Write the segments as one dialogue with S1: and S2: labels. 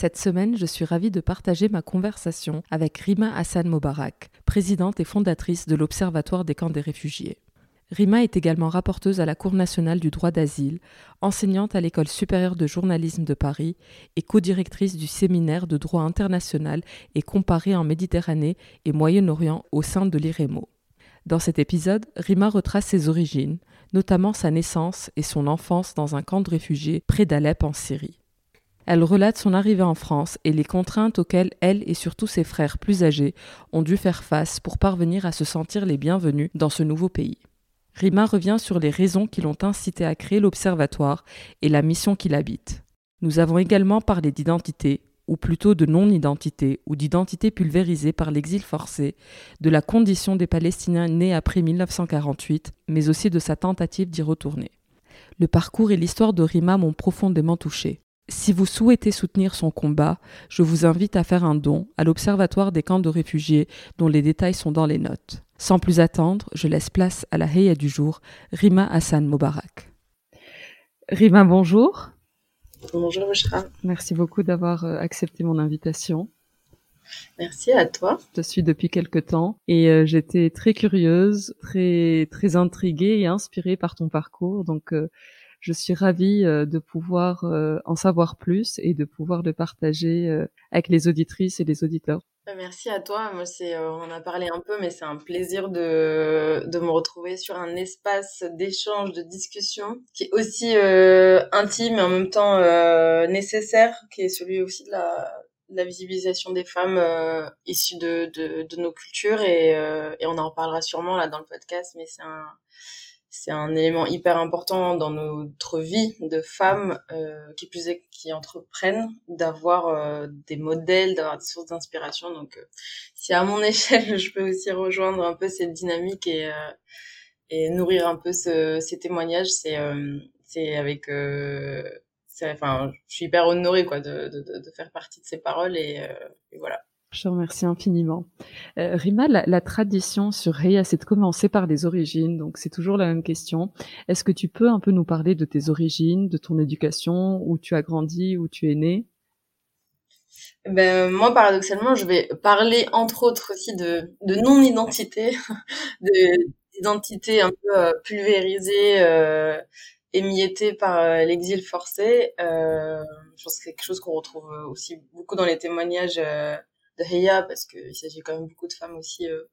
S1: Cette semaine, je suis ravie de partager ma conversation avec Rima Hassan Mobarak, présidente et fondatrice de l'Observatoire des camps des réfugiés. Rima est également rapporteuse à la Cour nationale du droit d'asile, enseignante à l'École supérieure de journalisme de Paris et co-directrice du séminaire de droit international et comparé en Méditerranée et Moyen-Orient au sein de l'IREMO. Dans cet épisode, Rima retrace ses origines, notamment sa naissance et son enfance dans un camp de réfugiés près d'Alep en Syrie. Elle relate son arrivée en France et les contraintes auxquelles elle et surtout ses frères plus âgés ont dû faire face pour parvenir à se sentir les bienvenus dans ce nouveau pays. Rima revient sur les raisons qui l'ont incité à créer l'Observatoire et la mission qu'il habite. Nous avons également parlé d'identité, ou plutôt de non-identité, ou d'identité pulvérisée par l'exil forcé, de la condition des Palestiniens nés après 1948, mais aussi de sa tentative d'y retourner. Le parcours et l'histoire de Rima m'ont profondément touchée. Si vous souhaitez soutenir son combat, je vous invite à faire un don à l'Observatoire des camps de réfugiés dont les détails sont dans les notes. Sans plus attendre, je laisse place à la Heya du jour, Rima Hassan Mobarak. Rima, bonjour.
S2: Bonjour Bushra.
S1: Merci beaucoup d'avoir euh, accepté mon invitation.
S2: Merci à toi.
S1: Je te suis depuis quelque temps et euh, j'étais très curieuse, très très intriguée et inspirée par ton parcours. Donc euh, je suis ravie euh, de pouvoir euh, en savoir plus et de pouvoir le partager euh, avec les auditrices et les auditeurs.
S2: Merci à toi. Moi, c'est, on a parlé un peu, mais c'est un plaisir de, de me retrouver sur un espace d'échange, de discussion, qui est aussi intime et en même temps nécessaire, qui est celui aussi de la, la visibilisation des femmes issues de, de, de, nos cultures et, et on en reparlera sûrement là dans le podcast, mais c'est un c'est un élément hyper important dans notre vie de femmes euh, qui plus est qui entreprennent d'avoir euh, des modèles d'avoir des sources d'inspiration. Donc euh, si à mon échelle je peux aussi rejoindre un peu cette dynamique et euh, et nourrir un peu ce, ces témoignages c'est euh, c'est avec enfin je suis hyper honorée quoi de, de, de, faire partie de ces paroles et, et voilà
S1: je te remercie infiniment. Euh, Rima, la, tradition sur Reya, c'est de commencer par les origines, donc c'est toujours la même question. Est-ce que tu peux un peu nous parler de tes origines, de ton éducation, où tu as grandi, où tu es née
S2: ben, moi, paradoxalement, je vais parler entre autres aussi de, de non-identité, d'identité un peu euh, pulvérisée, euh, émiettée par euh, l'exil forcé. Euh, je pense que c'est quelque chose qu'on retrouve aussi beaucoup dans les témoignages parce qu'il s'agit quand même beaucoup de femmes aussi euh,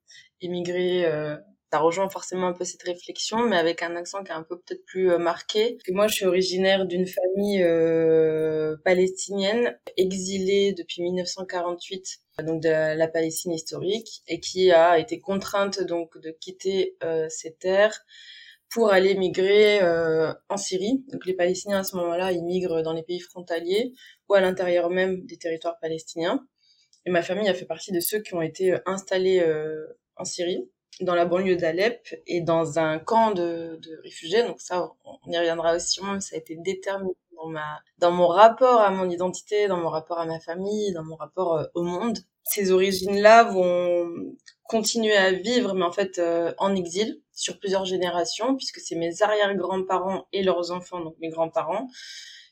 S2: immigrées. Euh, ça rejoint forcément un peu cette réflexion, mais avec un accent qui est un peu peut-être plus euh, marqué. moi, je suis originaire d'une famille palestinienne exilée depuis 1948 donc de la Palestine historique et qui a été contrainte donc de quitter ses terres pour aller migrer en Syrie. Donc les Palestiniens à ce moment-là, ils migrent dans les pays frontaliers ou à l'intérieur même des territoires palestiniens. Et ma famille a fait partie de ceux qui ont été euh, installés euh, en Syrie, dans la banlieue d'Alep et dans un camp de, réfugiés. Donc ça, on y reviendra aussi. Moi, ça a été déterminant dans ma, dans mon rapport à mon identité, dans mon rapport à ma famille, dans mon rapport euh, au monde. Ces origines-là vont continuer à vivre, mais en fait en exil. sur plusieurs générations, puisque c'est mes arrière-grands-parents et leurs enfants, donc mes grands-parents,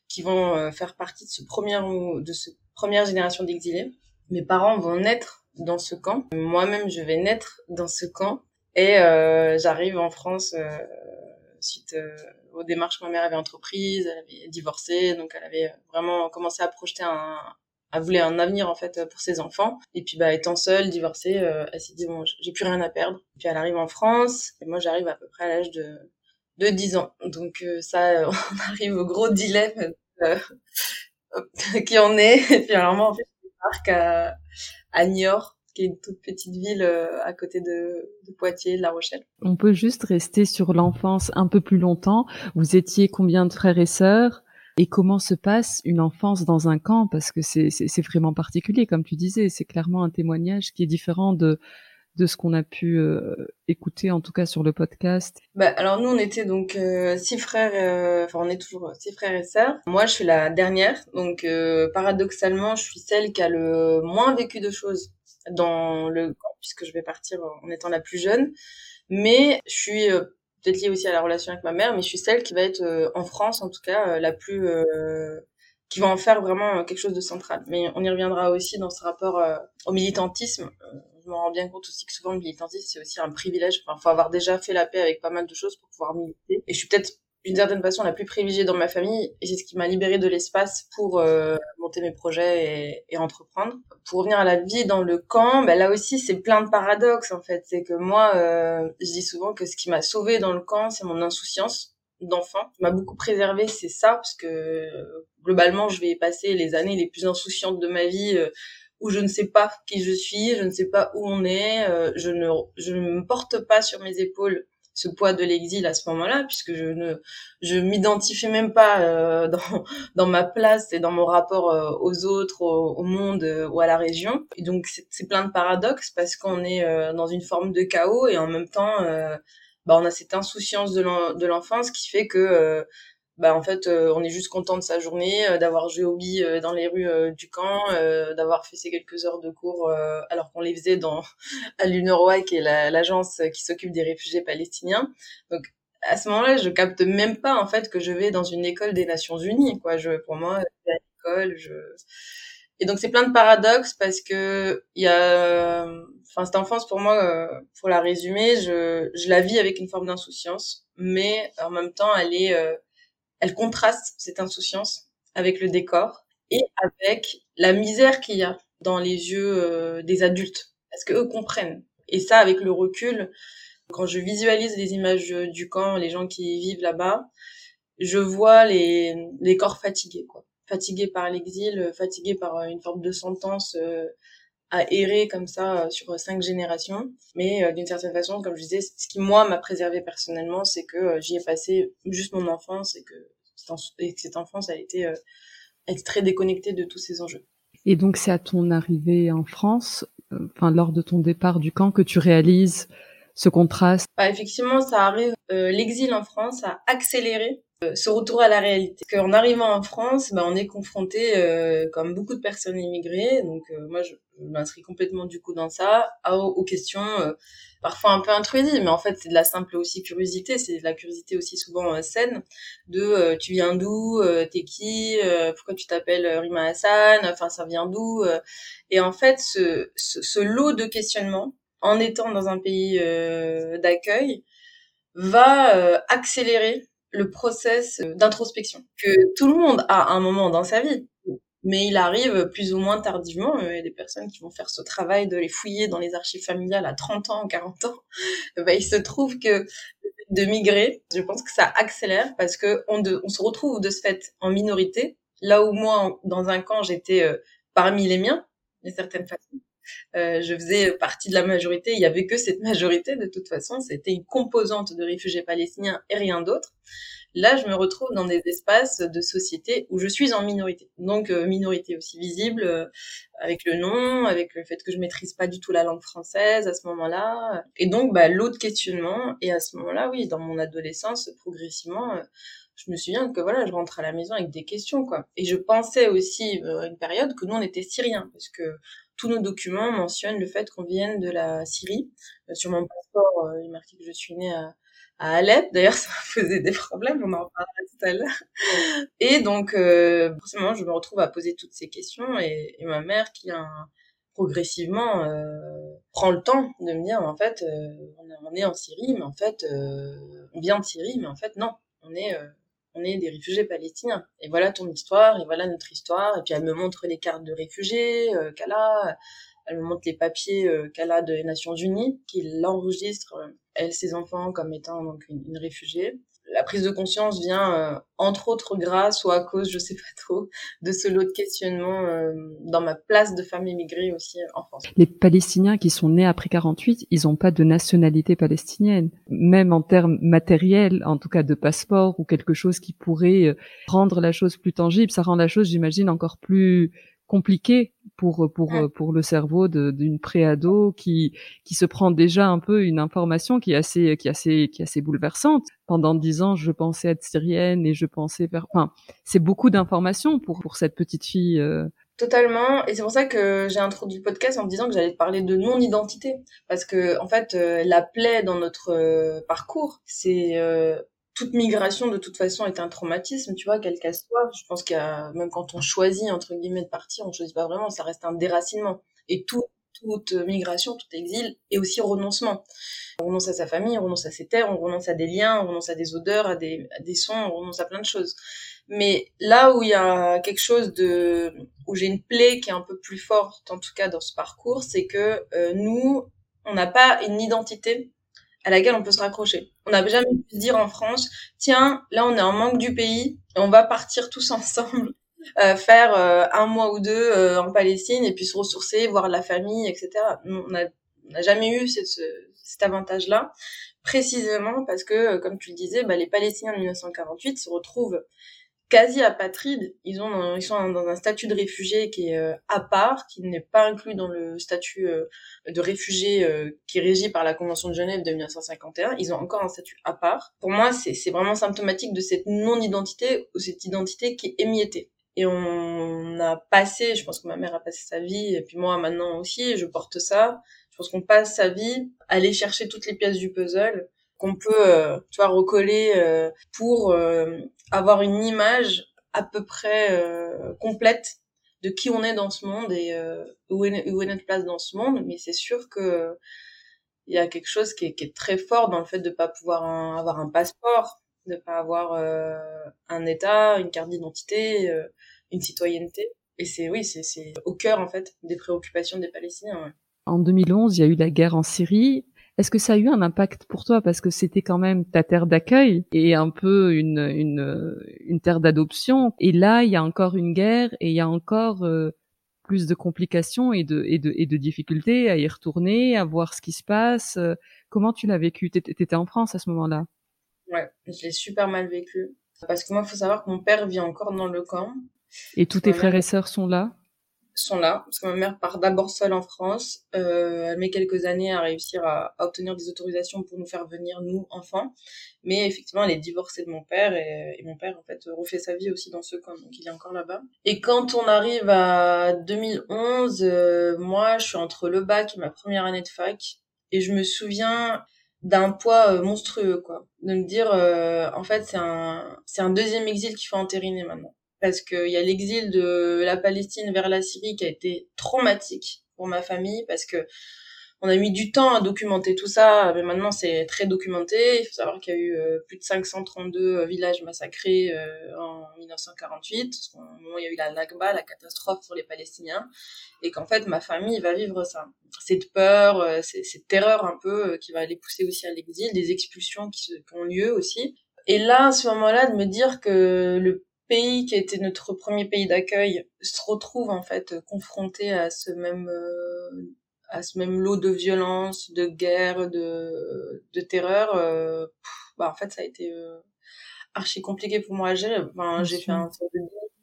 S2: qui vont faire partie de ce premier de ce première génération d'exilés. Mes parents vont naître dans ce camp. Moi-même, je vais naître dans ce camp. Et euh, j'arrive en France euh, suite euh, aux démarches que ma mère avait entreprises. Elle avait divorcé, donc elle avait vraiment commencé à projeter un, elle voulait un avenir en fait pour ses enfants. Et puis bah étant seule, divorcée, euh, elle s'est dit bon, j'ai plus rien à perdre. Puis elle arrive en France et moi j'arrive à peu près à l'âge de de 10 ans. Donc euh, ça, on arrive au gros dilemme euh, qui en est. Et puis alors en fait, à, Niort qui est une toute petite ville à côté de, Poitiers, de La Rochelle.
S1: On peut juste rester sur l'enfance un peu plus longtemps. Vous étiez combien de frères et sœurs? Et comment se passe une enfance dans un camp? Parce que c'est vraiment particulier, comme tu disais, c'est clairement un témoignage qui est différent de de ce qu'on a pu euh, écouter en tout cas sur le podcast
S2: bah, Alors nous on était donc euh, six frères, euh, enfin on est toujours six frères et sœurs. Moi je suis la dernière, donc paradoxalement je suis celle qui a le moins vécu de choses dans le puisque je vais partir en étant la plus jeune. Mais je suis peut-être liée aussi à la relation avec ma mère, mais je suis celle qui va être euh, en France, en tout cas, euh, la plus euh, qui va en faire vraiment quelque chose de central. Mais on y reviendra aussi dans ce rapport au militantisme. Je me rends bien compte aussi que souvent le militantisme c'est aussi un privilège. Enfin, faut avoir déjà fait la paix avec pas mal de choses pour pouvoir militer. Et je suis peut-être d'une certaine façon la plus privilégiée dans ma famille et c'est ce qui m'a libérée de l'espace pour euh, monter mes projets et, et, entreprendre. Pour revenir à la vie dans le camp, bah là aussi c'est plein de paradoxes en fait. C'est que moi, euh, je dis souvent que ce qui m'a sauvée dans le camp, c'est mon insouciance d'enfant. m'a beaucoup préservé, c'est ça, parce que globalement, je vais passer les années les plus insouciantes de ma vie. Euh, où je ne sais pas qui je suis, je ne sais pas où on est, euh, je ne je ne porte pas sur mes épaules ce poids de l'exil à ce moment-là, puisque je ne je m'identifiais même pas euh, dans dans ma place et dans mon rapport euh, aux autres, au, monde euh, ou à la région. Et donc c'est plein de paradoxes parce qu'on est dans une forme de chaos et en même temps, bah, on a cette insouciance de l'enfance qui fait que bah en fait euh, on est juste content de sa journée euh, d'avoir joué au billes euh, dans les rues du camp d'avoir fait ces quelques heures de cours alors qu'on les faisait dans à l'UNRWA qui est l'agence qui s'occupe des réfugiés palestiniens. Donc à ce moment-là je capte même pas en fait que je vais dans une école des Nations Unies quoi. Je pour moi à l'école je et donc c'est plein de paradoxes parce que il y a enfin cette enfance pour moi pour la résumer je je la vis avec une forme d'insouciance mais en même temps elle est elle contraste cette insouciance avec le décor et avec la misère qu'il y a dans les yeux euh, des adultes, parce que eux comprennent. Et ça, avec le recul, quand je visualise les images du camp, les gens qui vivent là-bas, je vois les, les corps fatigués, quoi. Fatigués par l'exil, fatigués par une forme de sentence euh, à errer comme ça sur cinq générations. Mais euh, d'une certaine façon, comme je disais, ce qui moi m'a préservé personnellement, c'est que j'y ai passé juste mon enfance et que et que cette enfance a été, euh, très déconnectée de tous ces enjeux.
S1: Et donc c'est à ton arrivée en France, euh, enfin lors de ton départ du camp, que tu réalises ce contraste?
S2: Bah, effectivement, ça arrive. Euh, l'exil en France a accéléré ce retour à la réalité. Qu'en arrivant en France, bah, on est confronté, comme beaucoup de personnes immigrées, donc moi je, m'inscris complètement du coup dans ça, aux questions parfois un peu intrusive, mais en fait c'est de la simple aussi curiosité, c'est de la curiosité aussi souvent euh, saine, de euh, tu viens d'où, euh, t'es qui, pourquoi tu t'appelles Rima Hassan, enfin ça vient d'où, et en fait ce, ce, lot de questionnements, en étant dans un pays d'accueil, va accélérer le process d'introspection que tout le monde a un moment dans sa vie mais il arrive plus ou moins tardivement. Y a des personnes qui vont faire ce travail de les fouiller dans les archives familiales à 30 ans, 40 ans. Bah, il se trouve que de migrer, je pense que ça accélère parce que on, on se retrouve de ce fait en minorité. Là où moi, dans un camp, j'étais euh, parmi les miens, d'une certaine façon. Euh, je faisais partie de la majorité. Il y avait que cette majorité de toute façon. C'était une composante de réfugiés palestiniens et rien d'autre. Là, je me retrouve dans des espaces de société où je suis en minorité. Donc, euh, minorité aussi visible, euh, avec le nom, avec le fait que je maîtrise pas du tout la langue française à ce moment-là. Et donc, bah, l'autre questionnement. Et à ce moment-là, oui, dans mon adolescence, progressivement, je me souviens que voilà, je rentre à la maison avec des questions, quoi. Et je pensais aussi à une période que nous, on était syriens, parce que tous nos documents mentionnent le fait qu'on vienne de la Syrie. sur mon passeport, il est marqué que je suis née à, à Alep. D'ailleurs, ça m'a posé des problèmes, on en parlera tout à l'heure. Et donc, forcément, je me retrouve à poser toutes ces questions et, et ma mère qui a un, progressivement euh, prend le temps de me dire en fait euh, on, est en Syrie mais en fait euh, on vient de Syrie mais en fait non on est euh, on est des réfugiés palestiniens. Et voilà ton histoire et voilà notre histoire. Et puis elle me montre les cartes de réfugiés qu'elle a elle me montre les papiers qu'elle a des Nations Unies qui l'enregistre elle ses enfants comme étant donc une réfugiée la prise de conscience vient euh, entre autres grâce ou à cause, je sais pas trop, de ce lot de questionnements euh, dans ma place de femme immigrée aussi en France.
S1: Les Palestiniens qui sont nés après 48, ils n'ont pas de nationalité palestinienne, même en termes matériels, en tout cas de passeport ou quelque chose qui pourrait euh, rendre la chose plus tangible. Ça rend la chose, j'imagine, encore plus compliqué pour pour pour le cerveau d'une préado qui qui se prend déjà un peu une information qui est assez qui est assez qui est assez bouleversante. Pendant dix ans, je pensais être syrienne et je pensais faire. Enfin, c'est beaucoup d'informations pour pour cette petite fille. Euh.
S2: Totalement, et c'est pour ça que j'ai introduit le podcast en me disant que j'allais te parler de non-identité, parce que en fait, euh, la plaie dans notre euh, parcours, c'est toute migration de toute façon est un traumatisme, tu vois, quel qu'elle soit. Je pense qu'il y a, même quand on choisit entre guillemets de partir, on choisit pas vraiment, ça reste un déracinement. Et tout, toute migration, tout exil est aussi renoncement. On renonce à sa famille, on renonce à ses terres, on renonce à des liens, on renonce à des odeurs, à des, à des sons, on renonce à plein de choses. Mais là où il y a quelque chose de, où j'ai une plaie qui est un peu plus forte, en tout cas dans ce parcours, c'est que euh, nous, on n'a pas une identité à laquelle on peut se raccrocher. On n'a jamais pu se dire en France, tiens, là on est en manque du pays, on va partir tous ensemble euh, faire euh, un mois ou deux euh, en Palestine et puis se ressourcer, voir la famille, etc. On n'a jamais eu cet avantage-là, précisément parce que, comme tu le disais, bah, les Palestiniens de 1948 se retrouvent quasi apatrides. Ils ont, ils sont dans un statut de réfugié qui est euh, à part, qui n'est pas inclus dans le statut euh, de réfugié euh, qui est régi par la Convention de Genève de 1951. Ils ont encore un statut à part. Pour moi, c'est vraiment symptomatique de cette non-identité ou cette identité qui est émiettée. Et on a passé, je pense que ma mère a passé sa vie, et puis moi maintenant aussi, je porte ça. Je pense qu'on passe sa vie à aller chercher toutes les pièces du puzzle qu'on peut, tu vois, recoller pour avoir une image à peu près complète de qui on est dans ce monde et où, est, est notre place dans ce monde. Mais c'est sûr que il y a quelque chose qui est, très fort dans le fait de pas pouvoir avoir un passeport, de pas avoir un état, une carte d'identité, une citoyenneté. Et c'est oui, c'est au cœur en fait des préoccupations des Palestiniens.
S1: En 2011, il y a eu la guerre en Syrie. Est-ce que ça a eu un impact pour toi? Parce que c'était quand même ta terre d'accueil et un peu une une, une terre d'adoption. Et là il y a encore une guerre et il y a encore euh, plus de complications et de et de et de difficultés à y retourner, à voir ce qui se passe. Comment tu l'as vécu? T'étais en France à ce moment-là?
S2: Ouais, je l'ai super mal vécu. Parce que moi il faut savoir que mon père vit encore dans le camp.
S1: Et tous tes frères et sœurs sont là?
S2: Sont là, parce que ma mère part d'abord seule en France. Euh, elle met quelques années à réussir à, obtenir des autorisations pour nous faire venir, nous, enfants. Mais effectivement, elle est divorcée de mon père, et, mon père, en fait, refait sa vie aussi dans ce camp, donc il est encore là-bas. Et quand on arrive à 2011, euh, moi, je suis entre le bac et ma première année de fac, et je me souviens d'un poids euh, monstrueux, quoi. De me dire, euh, en fait, c'est un, c'est un deuxième exil qu'il faut entériner maintenant parce qu'il y a l'exil de la Palestine vers la Syrie qui a été traumatique pour ma famille parce que on a mis du temps à documenter tout ça, mais maintenant c'est très documenté. Il faut savoir qu'il y a eu euh, plus de 532 euh, villages massacrés euh, en 1948, au moment où il y a eu la Nakba, la catastrophe pour les Palestiniens, et qu'en fait ma famille va vivre ça. Cette peur, cette terreur un peu qui va les pousser aussi à l'exil, des expulsions qui, qui ont lieu aussi. Et là, à ce moment-là, de me dire que le pays qui a été notre premier pays d'accueil se retrouve en fait confronté à ce même euh, à ce même lot de violence, de guerre, de de terreur. Euh, bah en fait ça a été euh, archi compliqué pour moi à gérer. Enfin, j'ai fait un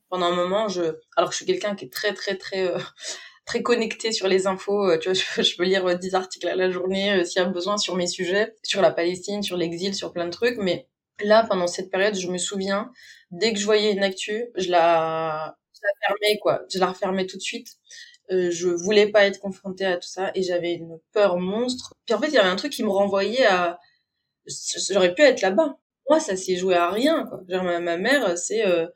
S2: pendant un moment. Je alors que je suis quelqu'un qui est très très très très connecté sur les infos. Tu vois, je, peux lire 10 articles à la journée s'il y a besoin sur mes sujets, sur la Palestine, sur l'exil, sur plein de trucs. Mais là, pendant cette période, je me souviens dès que je voyais une actu, je la, fermais, quoi. Je la refermais tout de suite. Euh, je voulais pas être confrontée à tout ça et j'avais une peur monstre. Puis en fait, il y avait un truc qui me renvoyait à j'aurais pu être là-bas. Moi, ça s'est joué à rien. Quoi. Genre, ma, ma mère, c'est euh,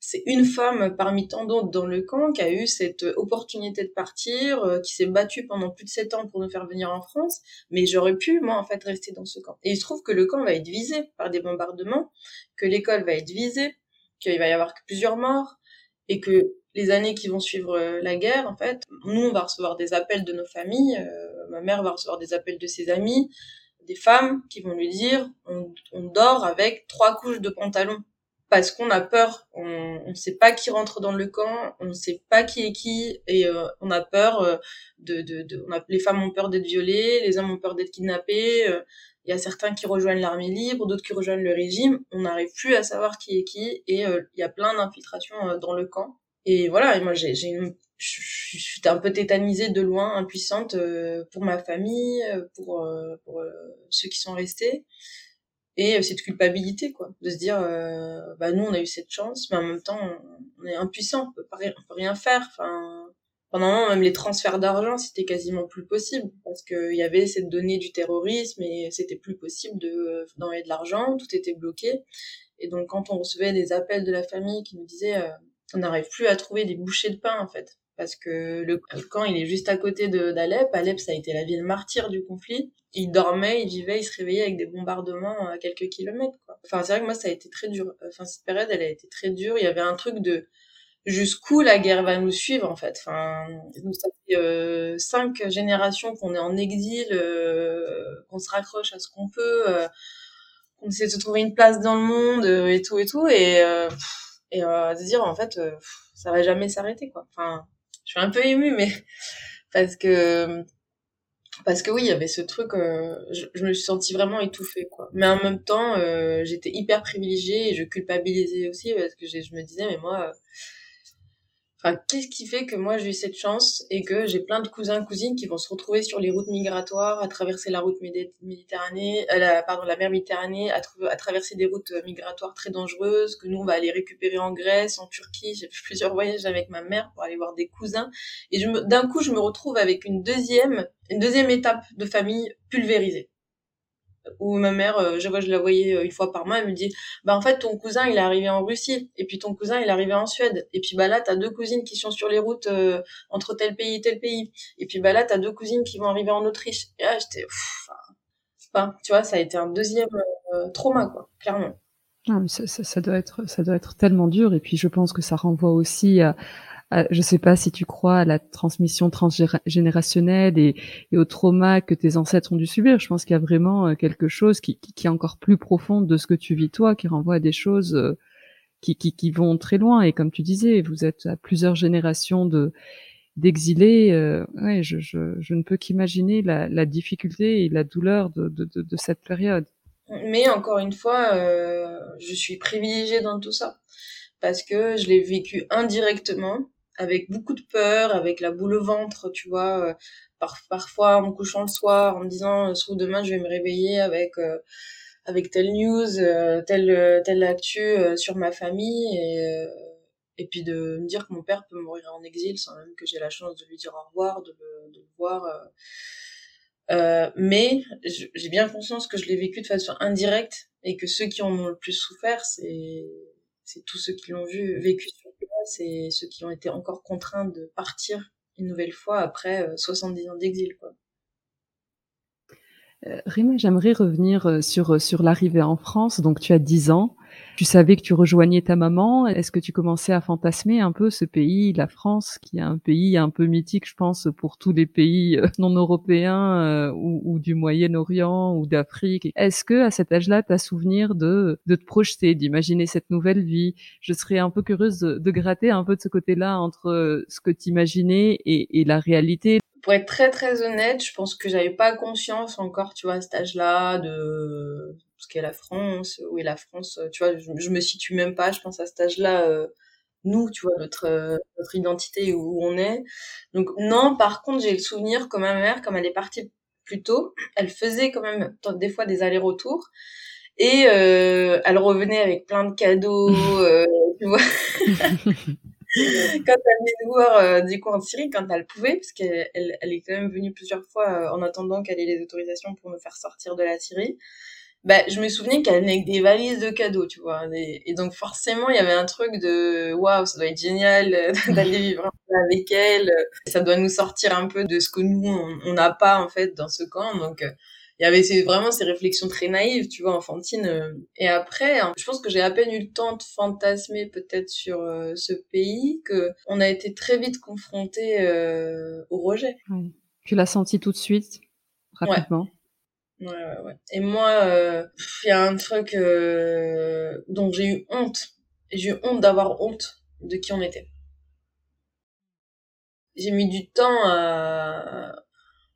S2: c'est une femme parmi tant d'autres dans le camp qui a eu cette opportunité de partir, euh, qui s'est battue pendant plus de sept ans pour nous faire venir en France. Mais j'aurais pu, moi, en fait, rester dans ce camp. Et il se trouve que le camp va être visé par des bombardements, que l'école va être visée, qu'il va y avoir plusieurs morts, et que les années qui vont suivre euh, la guerre, en fait, nous, on va recevoir des appels de nos familles, euh, ma mère va recevoir des appels de ses amis, des femmes qui vont lui dire on, on dort avec trois couches de pantalon parce qu'on a peur, on ne sait pas qui rentre dans le camp, on ne sait pas qui est qui, et euh, on a peur de, de, de on a, les femmes ont peur d'être violées, les hommes ont peur d'être kidnappés, il y a certains qui rejoignent l'armée libre, d'autres qui rejoignent le régime, on n'arrive plus à savoir qui est qui, et il y a plein d'infiltrations dans le camp. Et voilà, et moi j'ai une je suis un peu tétanisée de loin, impuissante euh, pour ma famille, euh, pour, euh, pour ceux qui sont restés. Et cette culpabilité, quoi, de se dire, bah nous on a eu cette chance, mais en même temps on, est impuissant, on peut, pas, on peut rien faire. Enfin, pendant un moment, même les transferts d'argent, c'était quasiment plus possible parce qu'il y avait cette donnée du terrorisme et c'était plus possible de d'envoyer de l'argent, tout était bloqué. Et donc quand on recevait des appels de la famille qui nous disaient on n'arrive plus à trouver des bouchées de pain en fait parce que le, camp il est juste à côté d'Alep. Alep ça a été la ville martyre du conflit. Il dormait, il vivait, il se réveillait avec des bombardements à quelques kilomètres. Quoi. Enfin c'est vrai que moi ça a été très dur. Enfin cette période elle a été très dure. Il y avait un truc de jusqu'où la guerre va nous suivre en fait. Enfin nous ça fait euh, cinq générations qu'on est en exil, euh, qu'on se raccroche à ce qu'on peut, euh, qu'on essaie de trouver une place dans le monde et tout et tout et et de dire en fait ça va jamais s'arrêter quoi enfin je suis un peu émue mais parce que parce que oui il y avait ce truc euh, je, me suis sentie vraiment étouffée quoi. Mais en même temps euh, j'étais hyper privilégiée et je culpabilisais aussi parce que je me disais mais moi Enfin, qu'est-ce qui fait que moi j'ai eu cette chance et que j'ai plein de cousins cousines qui vont se retrouver sur les routes migratoires, à traverser la route Méditerranée, euh, pardon la mer Méditerranée, à, à, traverser des routes euh, migratoires très dangereuses que nous on va aller récupérer en Grèce, en Turquie. J'ai fait plusieurs voyages avec ma mère pour aller voir des cousins et d'un coup je me retrouve avec une deuxième une deuxième étape de famille pulvérisée où ma mère, euh, je vois, je la voyais euh, une fois par mois, elle me dit, bah en fait ton cousin il est arrivé en Russie, et puis ton cousin il est arrivé en Suède, et puis bah là t'as deux cousines qui sont sur les routes euh, entre tel pays et tel pays, et puis bah là t'as deux cousines qui vont arriver en Autriche. Et là j'étais, enfin, tu vois, ça a été un deuxième trauma quoi, clairement.
S1: Ah, mais ça, ça, doit être, ça doit être tellement dur, et puis je pense que ça renvoie aussi à je je sais pas si tu crois à la transmission transgénérationnelle et, au trauma que tes ancêtres ont dû subir. Je pense qu'il y a vraiment euh, quelque chose qui, est encore plus profond de ce que tu vis toi, qui renvoie à des choses euh, qui, vont très loin. Et comme tu disais, vous êtes à plusieurs générations de d'exilés. Euh, ouais, je, ne peux qu'imaginer la, difficulté et la douleur de, cette période.
S2: Mais encore une fois, euh, je suis privilégiée dans tout ça parce que je l'ai vécu indirectement avec beaucoup de peur, avec la boule au ventre, tu vois, euh, par, parfois en me couchant le soir, en me disant, euh, demain je vais me réveiller avec euh, avec telle news, telle telle actu sur ma famille et et puis de me dire que mon père peut mourir en exil sans même que j'ai la chance de lui dire au revoir, de le, de le voir. Euh, mais j'ai bien conscience que je l'ai vécu de façon indirecte et que ceux qui en ont le plus souffert, c'est c'est tous ceux qui l'ont vu vécu et ceux qui ont été encore contraints de partir une nouvelle fois après 70 euh, ans d'exil. Quoi.
S1: Euh, Rima, j'aimerais revenir euh, sur, sur l'arrivée en France. Donc, tu as 10 ans. Tu savais que tu rejoignais ta maman. Est-ce que tu commençais à fantasmer un peu ce pays, la France, qui est un pays un peu mythique, je pense, pour tous les pays euh, non européens euh, ou, du Moyen-Orient ou d'Afrique? Est-ce que à cet âge-là, tu as souvenir de, de te projeter, d'imaginer cette nouvelle vie? Je serais un peu curieuse de, gratter un peu de ce côté-là entre euh, ce que tu imaginais et la réalité.
S2: Pour être très très honnête, je pense que j'avais pas conscience encore, tu vois, à cet âge-là, de ce qu'est la France, où est la France, euh, tu vois, je, me situe même pas, je pense à cet âge-là, euh, nous, tu vois, notre, euh, notre identité, où, on est. Donc non, par contre, j'ai le souvenir que ma mère, comme elle est partie plus tôt, elle faisait quand même des fois des allers-retours. Et elle revenait avec plein de cadeaux, tu vois. quand elle venait nous voir euh, du coup en Syrie, quand elle pouvait, parce qu'elle elle, elle est quand même venue plusieurs fois euh, en attendant qu'elle ait les autorisations pour nous faire sortir de la Syrie. Bah, je me souvenais qu'elle venait avec des valises de cadeaux, tu vois. Et, donc forcément, il y avait un truc de waouh, ça doit être génial euh, d'aller vivre avec elle. Ça doit nous sortir un peu de ce que nous on n'a pas en fait dans ce camp. Donc il y avait vraiment ces réflexions très naïves, tu vois, enfantines. Euh. Et après, hein, je pense que j'ai à peine eu le temps de fantasmer peut-être sur euh, ce pays que on a été très vite confronté euh, au rejet.
S1: Tu l'as senti tout de suite, rapidement?
S2: Ouais, ouais, ouais. Et moi, il y a un truc dont j'ai eu honte. J'ai eu honte d'avoir honte de qui on était. J'ai mis du temps à,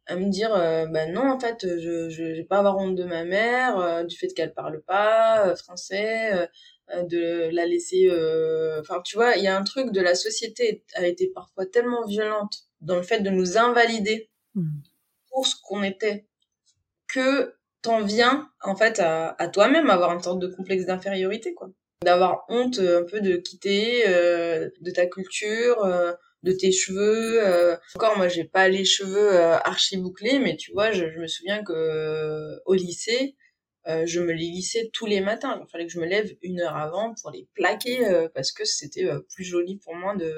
S2: à me dire euh, bah non en fait je je vais pas avoir honte de ma mère euh, du fait qu'elle parle pas euh, français de la laisser enfin tu vois il y a un truc de la société a été parfois tellement violente dans le fait de nous invalider mmh. pour ce qu'on était que t'en viens en fait à, toi-même avoir une sorte de complexe d'infériorité quoi d'avoir honte un peu de quitter de ta culture de tes cheveux. Euh, encore, moi, j'ai pas les cheveux euh, archi bouclés, mais tu vois, je, me souviens que euh, au lycée, je me les lissais tous les matins. Il fallait que je me lève une heure avant pour les plaquer parce que c'était plus joli pour moi de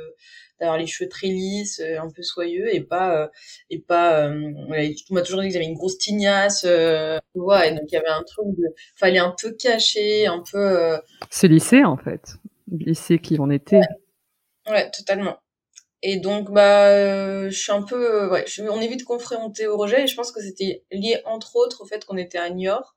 S2: d'avoir les cheveux très lisses, un peu soyeux et pas et pas. on m'a toujours dit que j'avais une grosse tignasse. ouais, donc il y avait un truc de, fallait un peu cacher, un peu.
S1: Ce lycée en fait, lycée qui en était.
S2: ouais totalement. Et donc, bah, euh, je suis un peu, euh, ouais, je, on est vite confronté au rejet et je pense que c'était lié entre autres au fait qu'on était à Niort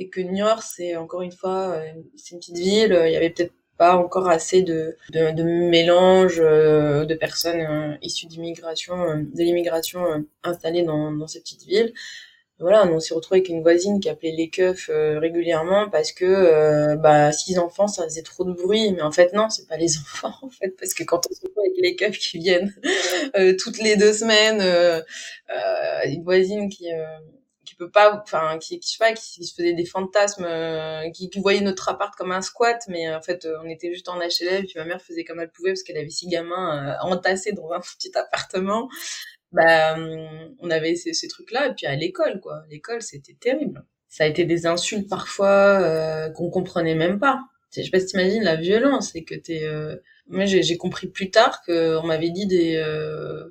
S2: et que Niort, c'est encore une fois, euh, c'est une petite ville, il y avait peut-être pas encore assez de, de, de mélange de personnes issues d'immigration, de l'immigration installées dans, dans cette petite ville. Voilà, on s'est retrouvé avec une voisine qui appelait les keufs euh, régulièrement parce que euh, bah six enfants ça faisait trop de bruit. Mais en fait non c'est pas les enfants en fait parce que quand on se retrouve avec les keufs qui viennent euh, toutes les deux semaines une voisine qui peut pas enfin qui, je sais pas qui, se faisait des fantasmes qui, qui, voyait notre appart comme un squat mais en fait on était juste en HLM puis ma mère faisait comme elle pouvait parce qu'elle avait six gamins entassés dans un petit appartement bah, on avait ces, trucs-là. Et puis à l'école, quoi. L'école, c'était terrible. Ça a été des insultes parfois euh, qu'on comprenait même pas. Je sais pas si t'imagines la violence, c'est que t'es. Euh... Moi, j'ai compris plus tard qu'on m'avait dit des. Euh...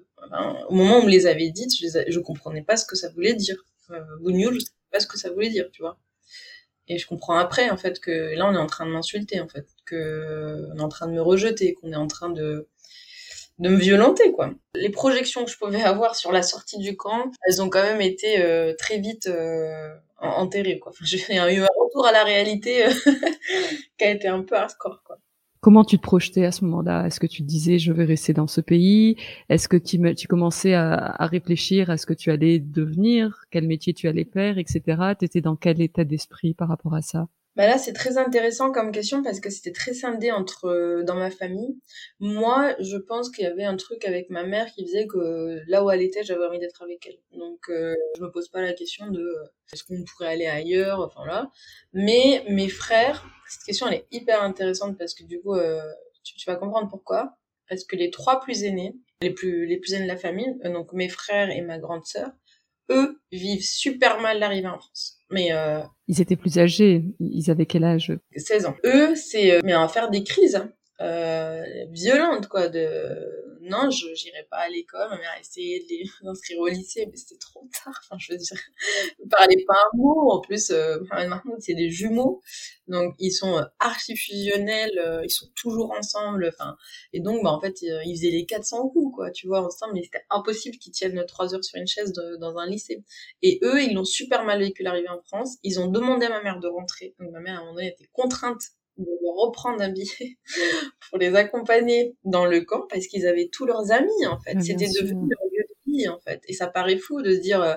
S2: au moment où on me les avait dites, je, les je comprenais pas ce que ça voulait dire. Euh, News, je sais pas ce que ça voulait dire, tu vois. Et je comprends après, en fait, que là, on est en train de m'insulter, en fait, que on est en train de me rejeter, qu'on est en train de de me violenter quoi. Les projections que je pouvais avoir sur la sortie du camp, elles ont quand même été euh, très vite euh, enterrées quoi. Enfin, j'ai eu un retour à la réalité qui a été un peu hardcore quoi.
S1: Comment tu te projetais à ce moment-là? Est-ce que tu disais je vais rester dans ce pays? Est-ce que tu, commençais à, à, réfléchir à ce que tu allais devenir, quel métier tu allais faire, etc. Tu étais dans quel état d'esprit par rapport à ça?
S2: Bah là, c'est très intéressant comme question parce que c'était très scindé entre euh, dans ma famille. Moi, je pense qu'il y avait un truc avec ma mère qui faisait que là où elle était, j'avais envie d'être avec elle. Donc, euh, je me pose pas la question de euh, est-ce qu'on pourrait aller ailleurs, enfin là. Mais mes frères, cette question elle est hyper intéressante parce que du coup, euh, tu, tu, vas comprendre pourquoi. Parce que les trois plus aînés, les plus les plus aînés de la famille, donc mes frères et ma grande sœur, eux vivent super mal l'arrivée en France. Mais euh,
S1: ils étaient plus âgés. Ils avaient quel âge?
S2: 16 ans. Eux, c'est euh, mais à faire des crises hein. Euh, violentes quoi. De non, je j'irai pas à l'école. Ma mère a essayé de les inscrire au lycée, mais c'était trop tard. Enfin, je veux dire, ils parlaient pas un mot. En plus, euh, maintenant c'est des jumeaux, donc ils sont euh, archi fusionnels. Euh, ils sont toujours ensemble. Enfin, et donc bah en fait ils faisaient les 400 coups quoi. Tu vois ensemble, mais c'était impossible qu'ils tiennent trois heures sur une chaise dans un lycée. Et eux, ils l'ont super mal vécu l'arrivée en France. Ils ont demandé à ma mère de rentrer. Donc ma mère à un moment donné était contrainte de reprendre un billet pour les accompagner dans le camp parce qu'ils avaient tous leurs amis en fait. C'était devenu leur lieu de vie en fait. Et ça paraît fou de se dire euh,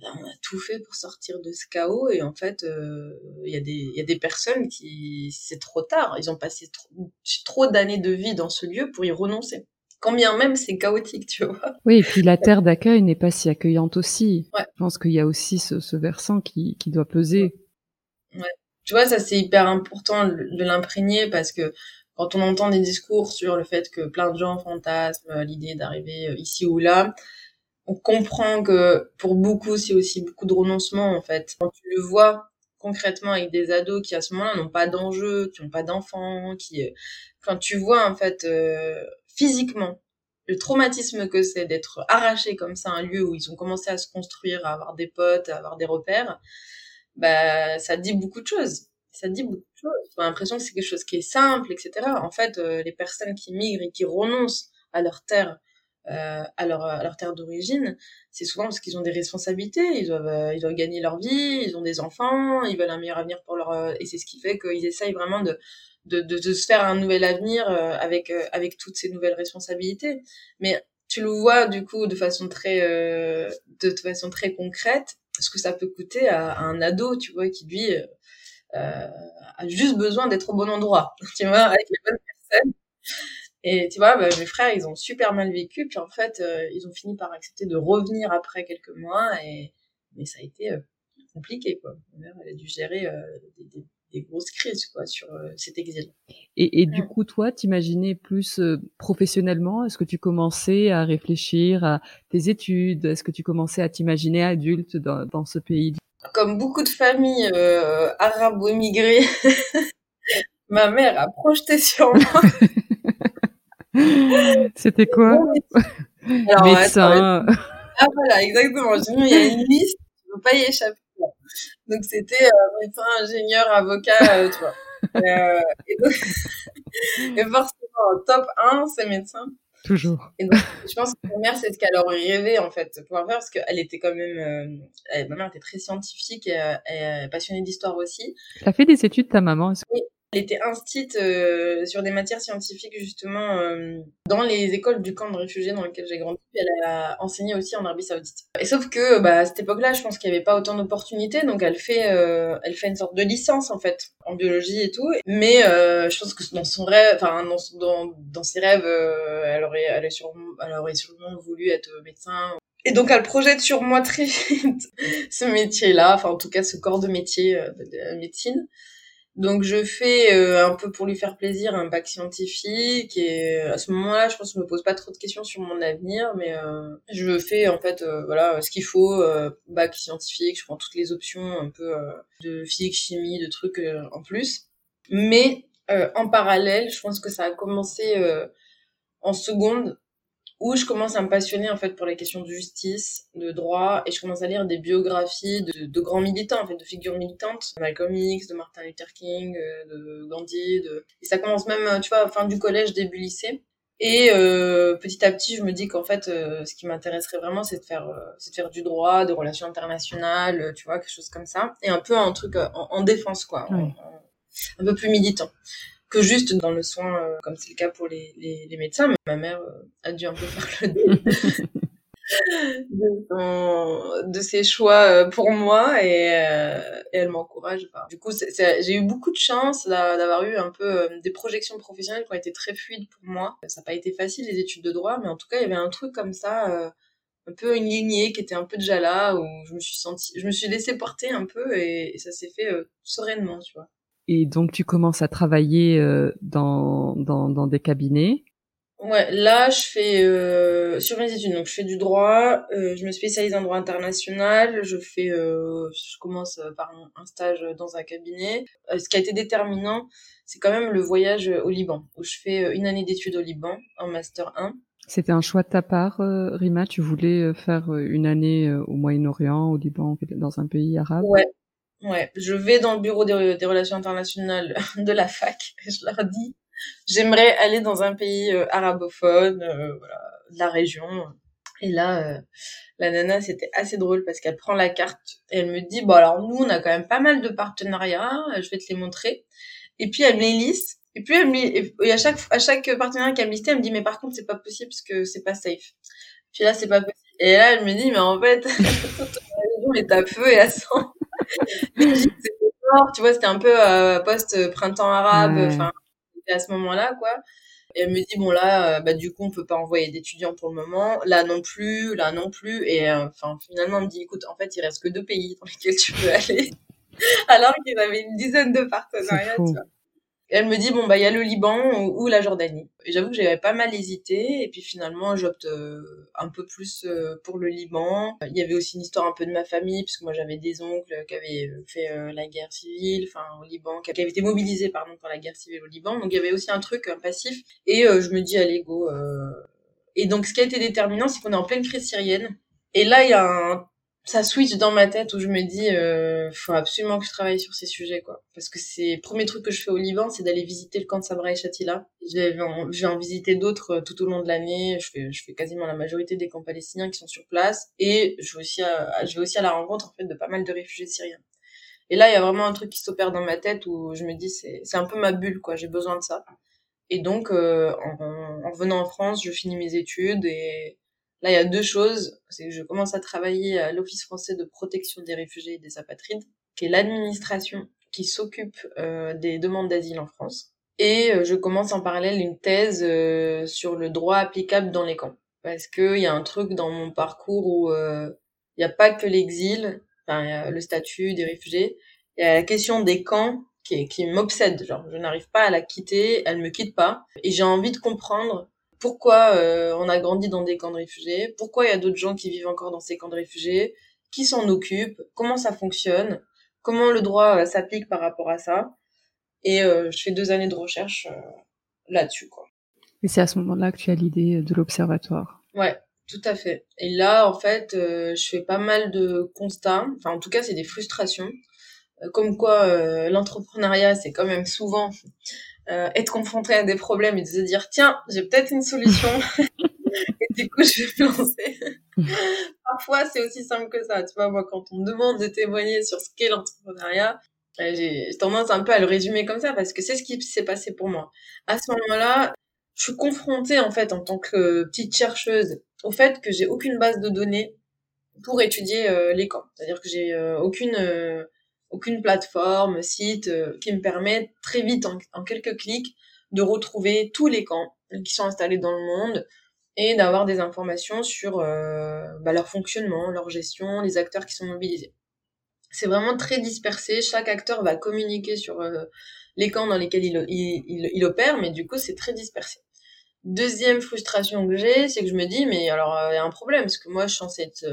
S2: ben, on a tout fait pour sortir de ce chaos et en fait euh, il y a des il y a des personnes qui c'est trop tard. Ils ont passé trop, trop d'années de vie dans ce lieu pour y renoncer. Quand bien même c'est chaotique, tu vois.
S1: Oui, et puis la terre d'accueil n'est pas si accueillante aussi. Ouais. Je pense qu'il y a aussi ce, ce versant qui, qui doit peser.
S2: Ouais tu vois, ça c'est hyper important de l'imprégner parce que quand on entend des discours sur le fait que plein de gens fantasment l'idée d'arriver ici ou là, on comprend que pour beaucoup, c'est aussi beaucoup de renoncement, en fait. Quand tu le vois concrètement avec des ados qui, à ce moment-là, n'ont pas d'enjeux, qui n'ont pas d'enfants, qui, euh, quand tu vois, en fait, euh, physiquement, le traumatisme que c'est d'être arraché comme ça à un lieu où ils ont commencé à se construire, à avoir des potes, à avoir des repères, bah, ça dit beaucoup de choses. Ça dit beaucoup de choses. On a l'impression que c'est quelque chose qui est simple, etc. En fait, euh, les personnes qui migrent et qui renoncent à leur terre euh, à, leur, à leur terre d'origine, c'est souvent parce qu'ils ont des responsabilités, ils doivent, euh, ils doivent gagner leur vie, ils ont des enfants, ils veulent un meilleur avenir pour leur... Euh, et c'est ce qui fait qu'ils essayent vraiment de, de, de, se faire un nouvel avenir avec, avec toutes ces nouvelles responsabilités. Mais tu le vois du coup de façon très, de, façon très concrète, ce que ça peut coûter à, à un ado, tu vois, qui lui euh, a juste besoin d'être au bon endroit, tu vois, avec les bonnes personnes. Et tu vois, bah, mes frères, ils ont super mal vécu, puis en fait, euh, ils ont fini par accepter de revenir après quelques mois, et mais ça a été euh, compliqué, quoi. Ma mère, elle a dû gérer euh, des, grosses crises, quoi, sur cet exil.
S1: Et, et du coup, toi, t'imaginais plus professionnellement? Est-ce que tu commençais à réfléchir à tes études? Est-ce que tu commençais à t'imaginer adulte dans, dans ce pays?
S2: Comme beaucoup de familles arabo-immigrées, ma mère a projeté sur moi
S1: C'était quoi?
S2: Alors, Médecin. Ah voilà, exactement. il y a une liste, tu ne peux pas y échapper. Donc c'était euh, médecin, ingénieur, avocat, euh, tu vois. Euh, et, donc... et forcément, top 1, c'est médecin.
S1: Toujours.
S2: Et donc, je pense que ma mère, c'est ce qu'elle aurait rêvé, en fait, de pouvoir faire, parce qu'elle était quand même, euh, elle, ma mère était très scientifique et, et passionnée d'histoire aussi.
S1: Tu as fait des études, ta maman
S2: Oui, était instite euh, sur des matières scientifiques justement euh, dans les écoles du camp de réfugiés dans lequel j'ai grandi. Elle a enseigné aussi en Arabie Saoudite. Et sauf que bah, à cette époque-là, je pense qu'il n'y avait pas autant d'opportunités, donc elle fait euh, elle fait une sorte de licence en fait en biologie et tout. Mais euh, je pense que dans son rêve, enfin dans, dans, dans ses rêves, euh, elle aurait elle, sûrement, elle aurait sûrement voulu être médecin et donc elle projette sur moi très vite ce métier-là, enfin en tout cas ce corps de métier de médecine. Donc je fais euh, un peu pour lui faire plaisir un bac scientifique et euh, à ce moment-là, je pense que je me pose pas trop de questions sur mon avenir, mais euh, je fais en fait voilà ce qu'il faut bac scientifique, je prends toutes les options un peu de physique, chimie, de trucs en plus. Mais en parallèle, je pense que ça a commencé en seconde où je commence à me passionner en fait pour les questions de justice, de droit, et je commence à lire des biographies de, de grands militants, en fait, de figures militantes, de Malcolm X, de Martin Luther King, euh, de Gandhi, de... et ça commence même, tu vois, fin du collège, début lycée. Et euh, petit à petit, je me dis qu'en fait, euh, ce qui m'intéresserait vraiment, c'est de faire, euh, c'est de faire du droit, des relations internationales, tu vois, quelque chose comme ça, et un peu un truc en, en défense, quoi, un peu plus militant que juste dans le soin, euh, comme c'est le cas pour les, les, les médecins. Mais ma mère euh, a dû un peu faire le de, de ses choix euh, pour moi et, et elle m'encourage. Enfin, du coup, j'ai eu beaucoup de chance d'avoir eu un peu des projections professionnelles qui ont été très fluides pour moi. Ça n'a pas été facile les études de droit, mais en tout cas, il y avait un truc comme ça un peu une lignée qui était un peu déjà là où je me suis sentie je me suis laissée porter un peu et, et ça s'est fait sereinement tu vois
S1: et donc tu commences à travailler euh, dans, dans, dans des cabinets.
S2: Ouais, là je fais euh, sur mes études, donc je fais du droit, euh, je me spécialise en droit international, je fais, euh, je commence par un, stage dans un cabinet. Euh, ce qui a été déterminant, c'est quand même le voyage au Liban, où je fais une année d'études au Liban en master 1.
S1: C'était un choix de ta part, Rima? Tu voulais faire une année au Moyen-Orient, au Liban, dans un pays arabe?
S2: Ouais, Ouais, je vais dans le bureau des, relations internationales de la fac. Et je leur dis, j'aimerais aller dans un pays euh, arabophone, euh, voilà, de la région. Et là, euh, la nana, c'était assez drôle parce qu'elle prend la carte et elle me dit, bon alors nous, on a quand même pas mal de partenariats, euh, je vais te les montrer. Et puis elle me les liste. Et puis elle me, et à chaque à chaque partenariat qu'elle me listait, elle me dit, mais par contre, c'est pas possible parce que c'est pas safe. Puis là, c'est pas possible. Et là, elle me dit, mais en fait, ton région est à feu et à sang. c'était fort, tu vois, c'était un peu euh, post-printemps arabe, enfin, mmh. à ce moment-là, quoi. Et elle me dit, bon, là, euh, bah, du coup, on ne peut pas envoyer d'étudiants pour le moment, là non plus, là non plus. Et euh, enfin, finalement, elle me dit, écoute, en fait, il ne reste que deux pays dans lesquels tu peux aller, alors qu'il y avait une dizaine de partenariats, tu vois elle me dit bon bah il y a le Liban ou, la Jordanie. J'avoue que j'avais pas mal hésité et puis finalement j'opte euh, un peu plus euh, pour le Liban. Il y avait aussi une histoire un peu de ma famille puisque moi j'avais des oncles qui avaient fait euh, la guerre civile, enfin au Liban, qui avaient été mobilisés pardon pour la guerre civile au Liban. Donc il y avait aussi un truc un passif et je me dis allez go. Et donc ce qui a été déterminant c'est qu'on est en pleine crise syrienne. Et là il y a un ça switch dans ma tête où je me dis euh, faut absolument que je travaille sur ces sujets quoi. Parce que c'est le premier truc que je fais au Liban c'est d'aller visiter le camp de Sabra et Shatila. Je vais en, en visiter d'autres euh, tout au long de l'année. Je fais je fais quasiment la majorité des camps palestiniens qui sont sur place. Et je vais aussi à, je vais aussi à la rencontre en fait de pas mal de réfugiés syriens. Et là il y a vraiment un truc qui s'opère dans ma tête où je me dis c'est c'est un peu ma bulle quoi. J'ai besoin de ça. Et donc euh, en, en venant en France je finis mes études et Là, il y a deux choses. C'est que je commence à travailler à l'Office français de protection des réfugiés et des apatrides, qui est l'administration qui s'occupe euh, des demandes d'asile en France. Et euh, je commence en parallèle une thèse euh, sur le droit applicable dans les camps. Parce qu'il y a un truc dans mon parcours où il n'y a pas que l'exil, enfin, le statut des réfugiés, il y a la question des camps qui, qui m'obsède. Genre, je n'arrive pas à la quitter, elle me quitte pas. Et j'ai envie de comprendre pourquoi euh, on a grandi dans des camps de réfugiés, pourquoi il y a d'autres gens qui vivent encore dans ces camps de réfugiés, qui s'en occupent, comment ça fonctionne, comment le droit euh, s'applique par rapport à ça. Et euh, je fais deux années de recherche là-dessus, quoi.
S1: Et c'est à ce moment-là que tu as l'idée de l'observatoire.
S2: Ouais, tout à fait. Et là, en fait, je fais pas mal de constats. Enfin, en tout cas, c'est des frustrations. Comme quoi, l'entrepreneuriat, c'est quand même souvent euh, être confronté à des problèmes et de se dire tiens j'ai peut-être une solution. Et du coup je vais me lancer. Parfois c'est aussi simple que ça. Tu vois moi quand on me demande de témoigner sur ce qu'est l'entrepreneuriat euh, j'ai tendance un peu à le résumer comme ça parce que c'est ce qui s'est passé pour moi. À ce moment-là je suis confrontée en fait en tant que petite chercheuse au fait que j'ai aucune base de données pour étudier euh, les camps c'est-à-dire que j'ai aucune aucune plateforme, site euh, qui me permet très vite, en, quelques clics, de retrouver tous les camps qui sont installés dans le monde et d'avoir des informations sur euh, bah, leur fonctionnement, leur gestion, les acteurs qui sont mobilisés. C'est vraiment très dispersé. Chaque acteur va communiquer sur euh, les camps dans lesquels il, opère, mais du coup, c'est très dispersé. Deuxième frustration que j'ai, c'est que je me dis, mais alors, il y a un problème, parce que moi, je suis censée être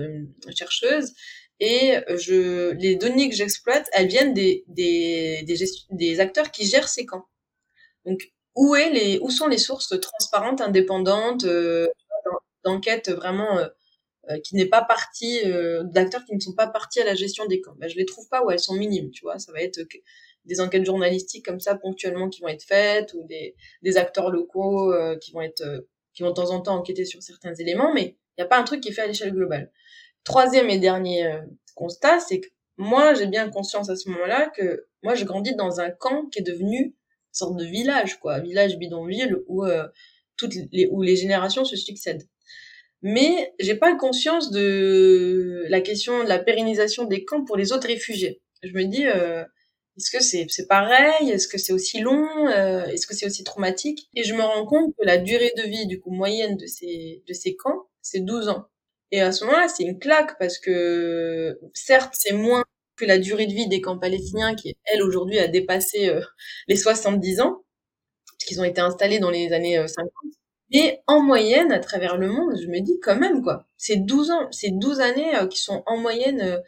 S2: chercheuse, et je les données que j'exploite, elles viennent des des, des, des acteurs qui gèrent ces camps. Donc où est les où sont les sources transparentes, indépendantes euh, d'enquête vraiment euh, euh, qui n'est pas partie euh, d'acteurs qui ne sont pas partis à la gestion des camps? Ben, je les trouve pas ou elles sont minimes, tu vois. Ça va être des enquêtes journalistiques comme ça ponctuellement qui vont être faites ou des, des acteurs locaux qui vont être qui vont de temps en temps enquêter sur certains éléments, mais il n'y a pas un truc qui est fait à l'échelle globale. Troisième et dernier euh, constat, c'est que moi, j'ai bien conscience à ce moment-là que moi, je grandis dans un camp qui est devenu une sorte de village, quoi, village bidonville où euh, toutes les où les générations se succèdent. Mais j'ai pas conscience de la question de la pérennisation des camps pour les autres réfugiés. Je me dis, euh, est-ce que c'est c'est pareil? Est-ce que c'est aussi long? Est-ce que c'est aussi traumatique? Et je me rends compte que la durée de vie du coup moyenne de ces de ces camps, c'est 12 ans. Et à ce moment-là, c'est une claque parce que certes, c'est moins que la durée de vie des camps palestiniens qui, elle, aujourd'hui, a dépassé euh, les 70 ans, puisqu'ils ont été installés dans les années 50. Euh, Mais en moyenne, à travers le monde, je me dis quand même, quoi, c'est 12 ans, c'est 12 années euh, qui sont en moyenne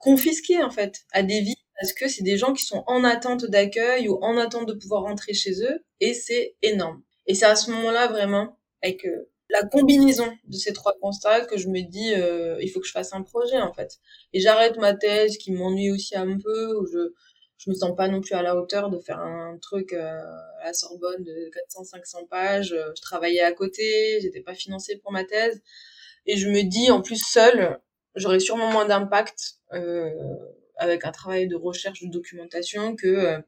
S2: confisquées, en fait, à des vies, parce que c'est des gens qui sont en attente d'accueil ou en attente de pouvoir rentrer chez eux, et c'est énorme. Et c'est à ce moment-là, vraiment, avec la combinaison de ces trois constats que je me dis euh, il faut que je fasse un projet en fait. Et j'arrête ma thèse qui m'ennuie aussi un peu où je je me sens pas non plus à la hauteur de faire un truc euh, à la Sorbonne de 400 500 pages. Je travaillais à côté j'étais pas financée pour ma thèse. Et je me dis en plus seule j'aurais sûrement moins d'impact euh, avec un travail de recherche de documentation que euh,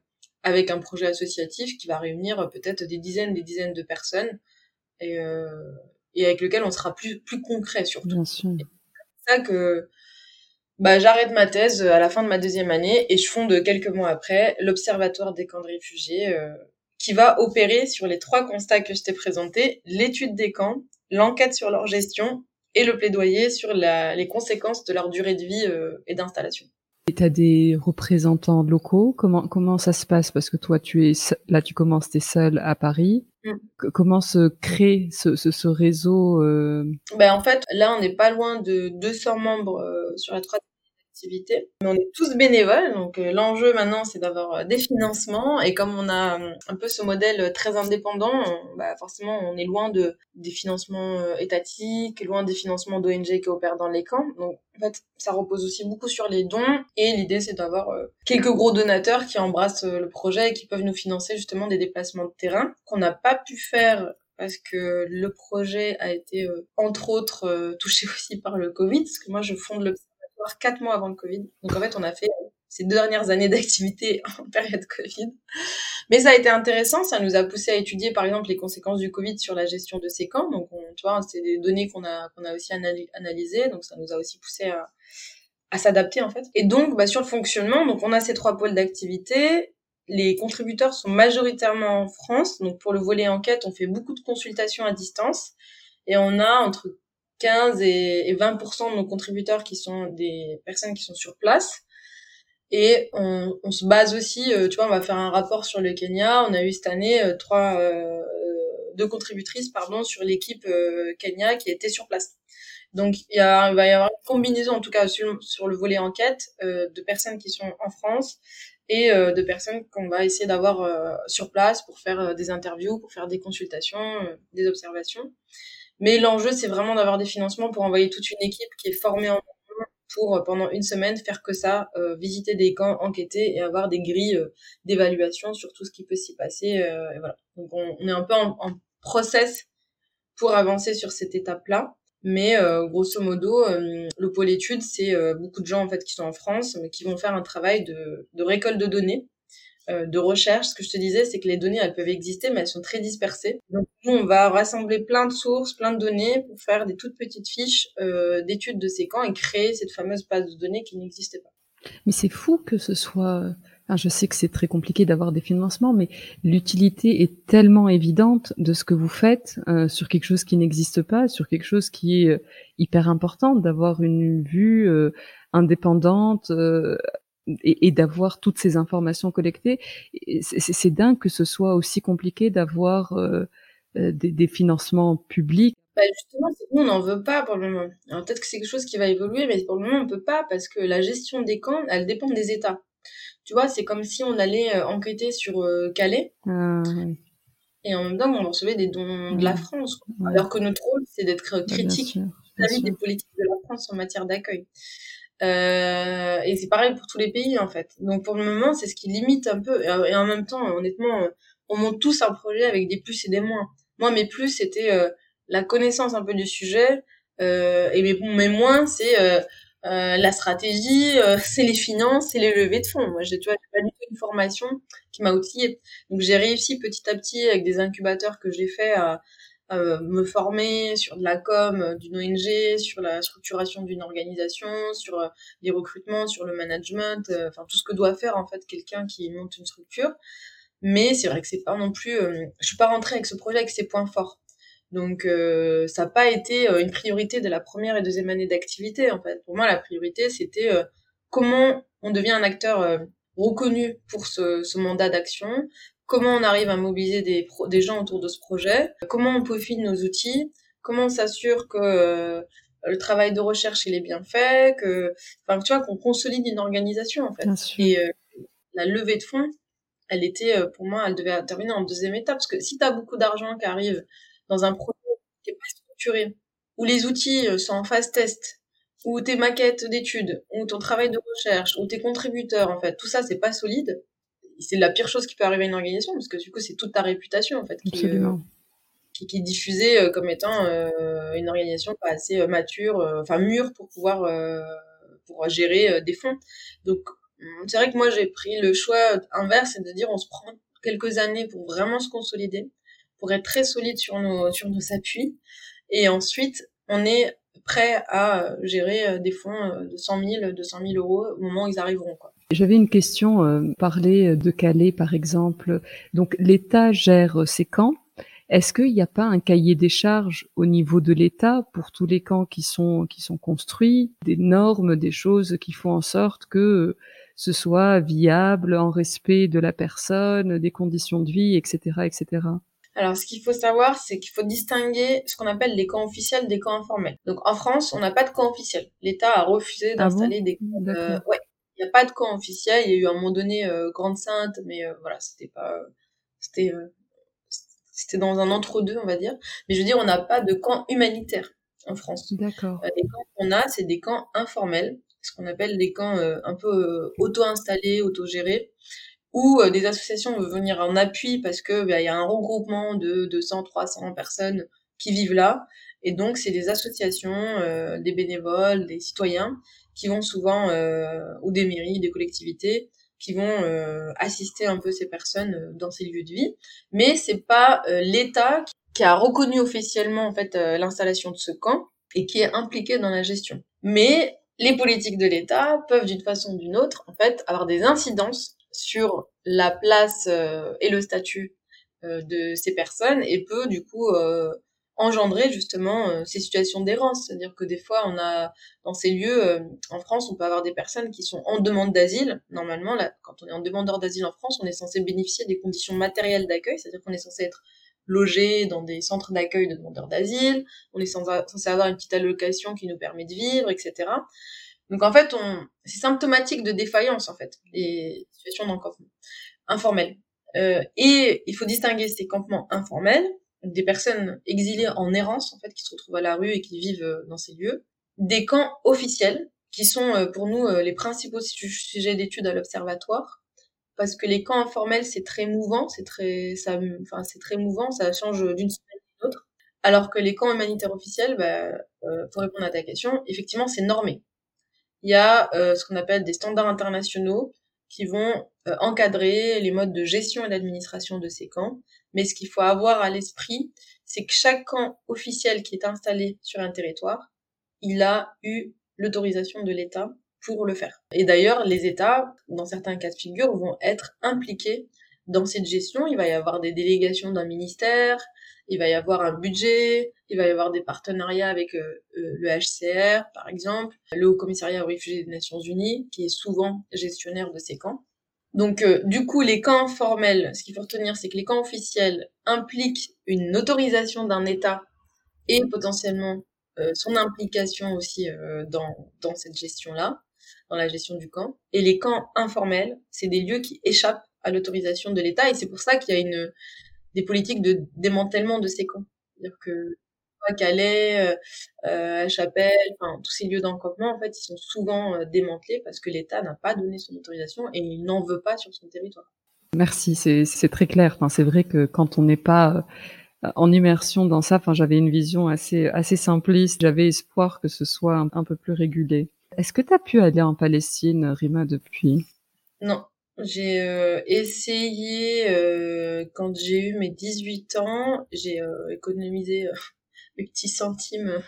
S2: avec un projet associatif qui va réunir peut-être des dizaines des dizaines de personnes. Et, euh, et avec lequel on sera plus plus concret surtout. C'est ça que bah, j'arrête ma thèse à la fin de ma deuxième année et je fonde quelques mois après l'Observatoire des camps de réfugiés euh, qui va opérer sur les trois constats que je t'ai présentés, l'étude des camps, l'enquête sur leur gestion et le plaidoyer sur la, les conséquences de leur durée de vie euh, et d'installation.
S1: Et tu as des représentants locaux? Comment comment ça se passe? Parce que toi, tu es là, tu commences, t'es seul à Paris. Mm. Comment se crée ce, ce, ce réseau euh...
S2: ben, En fait, là, on n'est pas loin de 200 membres euh, sur la troisième Mais on est tous bénévoles, donc euh, l'enjeu maintenant, c'est d'avoir euh, des financements. Et comme on a un peu ce modèle très indépendant, bah, forcément, on est loin de des financements étatiques, loin des financements d'ONG qui opèrent dans les camps. Donc, en fait, ça repose aussi beaucoup sur les dons. Et l'idée, c'est d'avoir quelques gros donateurs qui embrassent le projet et qui peuvent nous financer justement des déplacements de terrain qu'on n'a pas pu faire parce que le projet a été, entre autres, touché aussi par le Covid, parce que moi, je fonde le quatre mois avant le Covid. Donc en fait, on a fait ces deux dernières années d'activité en période Covid. Mais ça a été intéressant, ça nous a poussé à étudier par exemple les conséquences du Covid sur la gestion de ces camps. Donc on, tu vois, c'est des données qu'on a qu'on a aussi analysées, donc ça nous a aussi poussé à, à s'adapter en fait. Et donc bah, sur le fonctionnement, donc on a ces trois pôles d'activité. Les contributeurs sont majoritairement en France, donc pour le volet enquête, on fait beaucoup de consultations à distance et on a entre 15 et, 20% de nos contributeurs qui sont des personnes qui sont sur place. Et on, se base aussi, euh, tu vois, on va faire un rapport sur le Kenya. On a eu cette année euh, trois, euh, deux contributrices, pardon, sur l'équipe Kenya qui était sur place. Donc il va y avoir une combinaison, en tout cas sur, sur le volet enquête, de personnes qui sont en France et de personnes qu'on va essayer d'avoir sur place pour faire des interviews, pour faire des consultations, des observations. Mais l'enjeu, c'est vraiment d'avoir des financements pour envoyer toute une équipe qui est formée en pour euh, pendant une semaine faire que ça, euh, visiter des camps, enquêter et avoir des grilles euh, d'évaluation sur tout ce qui peut s'y passer. et voilà. Donc on, est un peu en, en, process pour avancer sur cette étape-là. Mais grosso modo, le pôle études, c'est beaucoup de gens en fait qui sont en France, mais qui vont faire un travail de, récolte de données euh, de recherche, ce que je te disais, c'est que les données, elles peuvent exister, mais elles sont très dispersées. Donc nous, on va rassembler plein de sources, plein de données pour faire des toutes petites fiches euh, d'études de ces camps et créer cette fameuse base de données qui n'existait pas.
S1: Mais c'est fou que ce soit... Je sais que c'est très compliqué d'avoir des financements, mais l'utilité est tellement évidente de ce que vous faites euh, sur quelque chose qui n'existe pas, sur quelque chose qui est hyper important, d'avoir une vue indépendante, et, et d'avoir toutes ces informations collectées. C'est dingue que ce soit aussi compliqué d'avoir euh, euh, des, des, financements publics.
S2: Bah justement, nous, on n'en veut pas pour le moment. Alors peut-être que c'est quelque chose qui va évoluer, mais pour le moment, on peut pas parce que la gestion des camps, elle dépend des États. Tu vois, c'est comme si on allait euh, enquêter sur Calais. Ah, Et en même temps, on recevait des dons de la France. Alors que notre rôle, c'est d'être critique vis-à-vis des politiques de la France en matière d'accueil. Euh, et c'est pareil pour tous les pays en fait. Donc pour le moment, c'est ce qui limite un peu. Et en même temps, honnêtement, on monte tous un projet avec des plus et des moins. Moi, mes plus, c'était euh, la connaissance un peu du sujet. Euh, et mes, moins, c'est euh, euh la stratégie, c'est les finances, c'est les levées de fonds. Moi, j'ai, pas du tout une formation qui m'a outillée. Donc j'ai réussi petit à petit avec des incubateurs que j'ai fait à euh, me former sur de la com euh, d'une ONG, sur la structuration d'une organisation, sur euh, les recrutements, sur le management, enfin tout ce que doit faire en fait quelqu'un qui monte une structure. Mais c'est vrai que c'est pas non plus, je suis pas rentrée avec ce projet avec ses points forts. Donc ça n'a pas été une priorité de la première et deuxième année d'activité en fait. Pour moi la priorité c'était comment on devient un acteur reconnu pour ce mandat d'action, comment on arrive à mobiliser des, des gens autour de ce projet, comment on peaufine nos outils, comment on s'assure que euh, le travail de recherche il est bien fait, que, enfin tu vois, qu'on consolide une organisation en fait. Et euh, la levée de fonds, elle était euh, pour moi, elle devait intervenir en deuxième étape parce que si tu as beaucoup d'argent qui arrive dans un projet qui est pas structuré, où les outils sont en phase test, où tes maquettes d'études, où ton travail de recherche, où tes contributeurs en fait, tout ça c'est pas solide c'est la pire chose qui peut arriver à une organisation parce que du coup c'est toute ta réputation en fait qui, euh, qui, qui, est diffusée euh, comme étant euh, une organisation pas assez mature, enfin mûre pour pouvoir pour gérer des fonds. Donc c'est vrai que moi j'ai pris le choix inverse, c'est de dire on se prend quelques années pour vraiment se consolider, pour être très solide sur nos sur nos appuis, et ensuite on est prêt à gérer des fonds de 100 000, 200 000 euros au moment où ils arriveront. Quoi.
S1: J'avais une question, euh, parler de Calais par exemple. Donc l'État gère ces camps. Est-ce qu'il n'y a pas un cahier des charges au niveau de l'État pour tous les camps qui sont qui sont construits, des normes, des choses qui font en sorte que ce soit viable, en respect de la personne, des conditions de vie, etc., etc.
S2: Alors, ce qu'il faut savoir, c'est qu'il faut distinguer ce qu'on appelle les camps officiels des camps informels. Donc, en France, on n'a pas de camp officiel. L'État a refusé ah d'installer des camps. Euh, ouais, n'y a pas de camp officiel. Il y a eu à un moment donné euh, Grande Sainte, mais euh, voilà, c'était pas, c'était, c'était dans un entre-deux, on va dire. Mais je veux dire, on n'a pas de camp humanitaire en France.
S1: D'accord.
S2: les camps qu'on a, c'est des camps informels, ce qu'on appelle des camps un peu auto-installés, auto-gérés où euh, des associations veulent venir en appui parce que bah, il y a un regroupement de 200, 300 personnes qui vivent là, et donc c'est des associations, euh, des bénévoles, des citoyens qui vont souvent euh, ou des mairies, des collectivités qui vont assister un peu ces personnes dans ces lieux de vie, mais c'est pas l'État qui a reconnu officiellement en fait l'installation de ce camp et qui est impliqué dans la gestion. Mais les politiques de l'État peuvent d'une façon ou d'une autre en fait avoir des incidences sur la place euh, et le statut euh, de ces personnes et peut du coup euh, engendrer justement ces situations d'errance. C'est-à-dire que des fois, on a dans ces lieux, en France, on peut avoir des personnes qui sont en demande d'asile. Normalement, là, quand on est en demandeur d'asile en France, on est censé bénéficier des conditions matérielles d'accueil, c'est-à-dire qu'on est censé être logé dans des centres d'accueil de demandeurs d'asile, on est censé avoir une petite allocation qui nous permet de vivre, etc. Donc en fait, on... c'est symptomatique de défaillance en fait, les situations d'encampement informel. Euh, et il faut distinguer ces campements informels, des personnes exilées en errance en fait, qui se retrouvent à la rue et qui vivent euh, dans ces lieux, des camps officiels, qui sont euh, pour nous les principaux sujets d'études à l'observatoire, parce que les camps informels c'est très mouvant, c'est très, ça, enfin c'est très mouvant, ça change d'une semaine à l'autre, alors que les camps humanitaires officiels, bah, pour répondre à ta question, effectivement c'est normé. Il y a euh, ce qu'on appelle des standards internationaux qui vont euh, encadrer les modes de gestion et d'administration de ces camps. Mais ce qu'il faut avoir à l'esprit, c'est que chaque camp officiel qui est installé sur un territoire, il a eu l'autorisation de l'État pour le faire. Et d'ailleurs, les États, dans certains cas de figure, vont être impliqués dans cette gestion. Il va y avoir des délégations d'un ministère, il va y avoir un budget, il va y avoir des partenariats avec euh, euh, le HCR, par exemple, le Haut Commissariat aux réfugiés des Nations Unies, qui est souvent gestionnaire de ces camps. Donc, euh, du coup, les camps formels, ce qu'il faut retenir, c'est que les camps officiels impliquent une autorisation d'un État et potentiellement son implication aussi dans, dans cette gestion-là, dans la gestion du camp. Et les camps informels, c'est des lieux qui échappent à l'autorisation de l'État, et c'est pour ça qu'il y a une des politiques de démantèlement de ces camps. C'est-à-dire que à Calais, euh, euh, à Chapelle, enfin tous ces lieux d'encampement, en fait, ils sont souvent euh, démantelés parce que l'État n'a pas donné son autorisation et il n'en veut pas sur son territoire.
S1: Merci, c'est très clair. Enfin, c'est vrai que quand on n'est pas en immersion dans ça, enfin, j'avais une vision assez assez simpliste. J'avais espoir que ce soit un, un peu plus régulé. Est-ce que tu as pu aller en Palestine, Rima, depuis?
S2: Non, j'ai euh, essayé, euh, quand j'ai eu mes 18 ans, j'ai euh, économisé mes petits centimes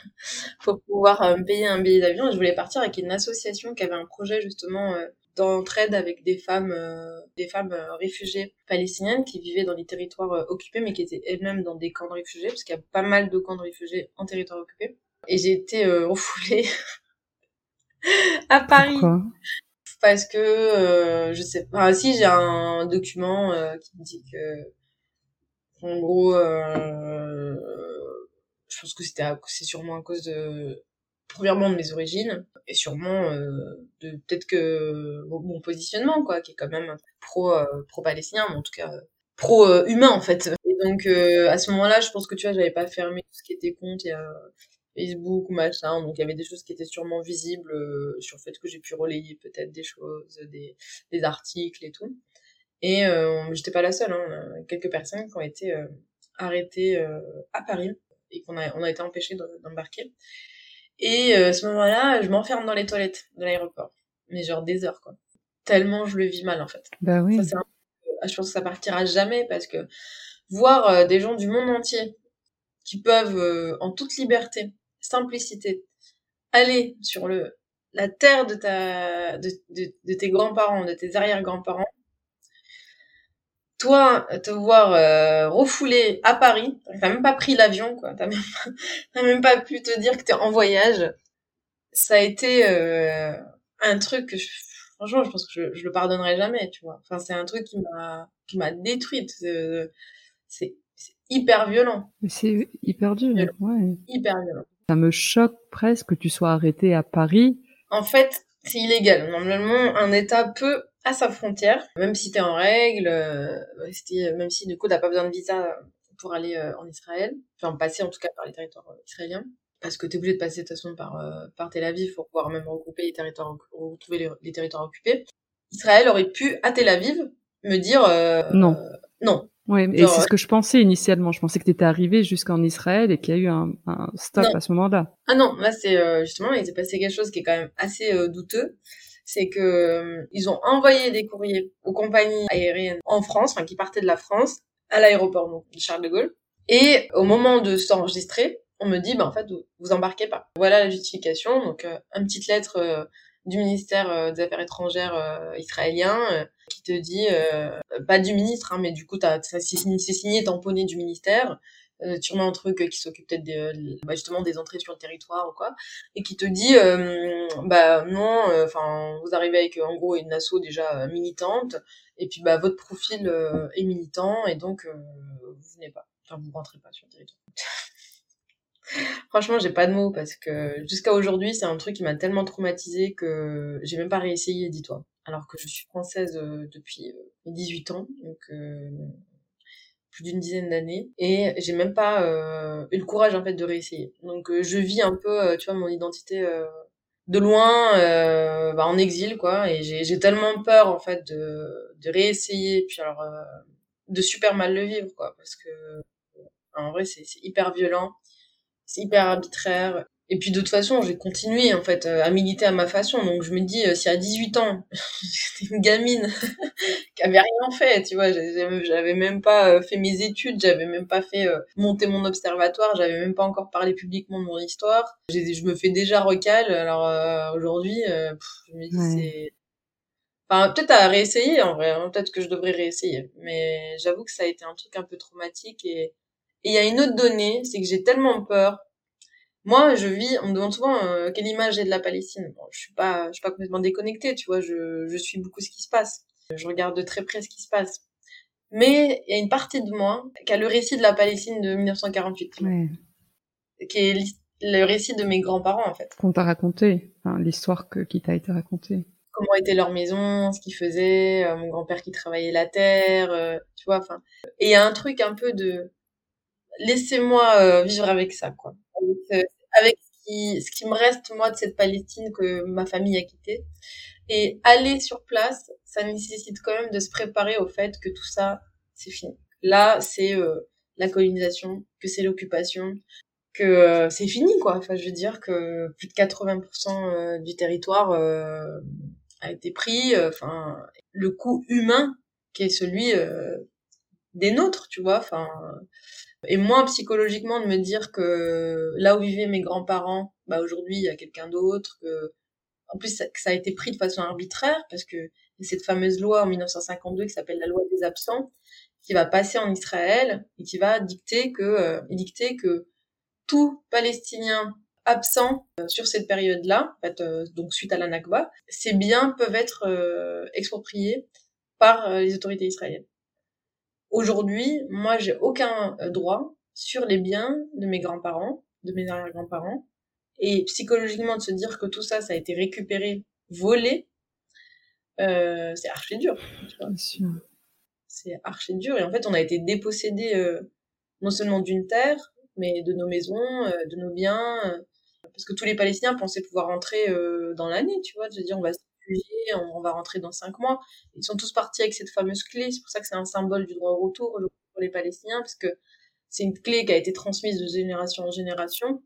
S2: pour pouvoir me payer un billet d'avion. Je voulais partir avec une association qui avait un projet justement d'entraide avec des femmes, des femmes réfugiées palestiniennes qui vivaient dans des territoires occupés, mais qui étaient elles-mêmes dans des camps de réfugiés, parce qu'il y a pas mal de camps de réfugiés en territoire occupé. Et j'ai été refoulée à Paris parce que euh, je sais pas si j'ai un document euh, qui me dit que en gros euh, je pense que c'était c'est sûrement à cause de premièrement de mes origines et sûrement de peut-être que mon, positionnement quoi qui est quand même pro pro palestinien mais en tout cas pro humain en fait. Et donc à ce moment-là je pense que tu vois j'avais pas fermé tout ce qui était compte et Facebook ou machin. Donc il y avait des choses qui étaient sûrement visibles euh, sur le fait que j'ai pu relayer peut-être des choses, des, des articles et tout. Et euh, j'étais pas la seule, hein. quelques personnes qui ont été euh, arrêtées euh, à Paris et qu'on a, on a été empêchés d'embarquer. Et à ce moment-là, je m'enferme dans les toilettes de l'aéroport, mais genre des heures quoi. Tellement je le vis mal en fait.
S1: Bah oui.
S2: Ça, un... Je pense que ça partira jamais parce que voir des gens du monde entier qui peuvent en toute liberté simplicité. Aller sur le, la terre de ta, de, de, tes grands-parents, de tes arrière-grands-parents, toi, te voir euh, refoulé à Paris, t'as même pas pris l'avion, quoi. T'as même, même pas pu te dire que t'es en voyage. Ça a été euh, un truc que, je, franchement, je pense que je, je, le pardonnerai jamais, tu vois. Enfin, c'est un truc qui m'a, qui m'a détruite. C'est, hyper violent.
S1: C'est hyper dur, ouais.
S2: Hyper violent.
S1: Ça me choque presque que tu sois arrêté à Paris.
S2: En fait, c'est illégal. Normalement, un État peut à sa frontière, même si t'es en règle, euh, même si du coup t'as pas besoin de visa pour aller euh, en Israël, enfin passer en tout cas par les territoires euh, israéliens, parce que t'es obligé de passer de toute façon par, par Tel Aviv pour pouvoir même regrouper les territoires, retrouver les, territoires occupés. Israël aurait pu à Tel Aviv me dire
S1: non,
S2: non.
S1: Oui, et c'est ce que je pensais initialement. Je pensais que tu étais arrivé jusqu'en Israël et qu'il y a eu un, un stop à ce moment-là.
S2: Ah non, là c'est justement il s'est passé quelque chose qui est quand même assez douteux c'est que euh, ils ont envoyé des courriers aux compagnies aériennes en France, enfin qui partaient de la France, à l'aéroport de Charles de Gaulle. Et au moment de s'enregistrer, on me dit, bah en fait, vous, embarquez pas. Voilà la justification. Donc, euh, une petite lettre euh, du ministère des Affaires étrangères israélien qui te dit, pas du ministre, hein, mais du coup, c'est signé, tamponné du ministère euh, sûrement un truc qui s'occupe peut-être des, bah, justement des entrées sur le territoire ou quoi, et qui te dit, euh, bah non, euh, enfin vous arrivez avec en gros une asso déjà militante, et puis bah votre profil est militant, et donc vous venez pas, enfin vous rentrez pas sur le territoire. Franchement, j'ai pas de mots parce que jusqu'à aujourd'hui, c'est un truc qui m'a tellement traumatisé que j'ai même pas réessayé, dis-toi. Alors que je suis française depuis 18 ans, donc plus d'une dizaine d'années. Et j'ai même pas euh, eu le courage en fait de réessayer. Donc euh, je vis un peu, euh, tu vois, mon identité euh, de loin, bah, en exil quoi, et j'ai tellement peur en fait de, de réessayer, puis alors de super mal le vivre quoi, parce que en vrai c'est hyper violent, c'est hyper arbitraire et puis de toute façon, j'ai continué en fait euh, à militer à ma façon. Donc je me dis, euh, si à 18 ans, j'étais une gamine qui avait rien fait, tu vois, j'avais même pas euh, fait mes études, j'avais même pas fait monter mon observatoire, j'avais même pas encore parlé publiquement de mon histoire. Je me fais déjà recal. Alors aujourd'hui, je me dis c'est Enfin, peut-être à réessayer en vrai, hein. peut-être que je devrais réessayer. Mais j'avoue que ça a été un truc un peu traumatique. Et il y a une autre donnée, c'est que j'ai tellement peur moi, je vis, on me demande souvent euh, quelle image j'ai de la Palestine. Bon, je suis pas, je suis pas complètement déconnectée, tu vois, je, je suis beaucoup ce qui se passe. Je regarde de très près ce qui se passe. Mais il y a une partie de moi qui a le récit de la Palestine de 1948, qui est le récit de mes grands-parents en fait.
S1: Qu'on t'a raconté, enfin, l'histoire que, qui t'a été racontée.
S2: Comment était leur maison, ce qu'ils faisaient, euh, mon grand-père qui travaillait la terre, euh, tu vois, enfin. Et il y a un truc un peu de laissez-moi vivre avec ça, quoi avec, ce, qui, me reste moi de cette Palestine que ma famille a quittée. Et aller sur place, ça nécessite quand même de se préparer au fait que tout ça, c'est fini. Là, c'est euh, la colonisation, que c'est l'occupation, que euh, c'est fini, quoi. Enfin, je veux dire que plus de 80% euh, du territoire a été pris. Enfin, le coût humain qui est celui des nôtres, tu vois. Enfin, et moins psychologiquement de me dire que là où vivaient mes grands-parents, bah aujourd'hui il y a quelqu'un d'autre, que en plus ça, que ça a été pris de façon arbitraire parce que cette fameuse loi en 1952 qui s'appelle la loi des absents qui va passer en Israël et qui va dicter que euh, dicter que tout Palestinien absent euh, sur cette période-là, euh, donc suite à la Nakba, ces biens peuvent être expropriés par les autorités israéliennes. Aujourd'hui, moi, j'ai aucun euh, droit sur les biens de mes grands-parents, de mes arrière-grands-parents. Et psychologiquement, de se dire que tout ça, ça a été récupéré, volé, euh, c'est archi dur. C'est archi dur. Et en fait, on a été dépossédé euh, non seulement d'une terre, mais de nos maisons, euh, de nos biens. Euh, parce que tous les Palestiniens pensaient pouvoir rentrer dans l'année, tu vois, de se dire on va on, va rentrer dans cinq mois. Ils sont tous partis avec cette fameuse clé. C'est pour ça que c'est un symbole du droit au retour pour les Palestiniens, parce que c'est une clé qui a été transmise de génération en génération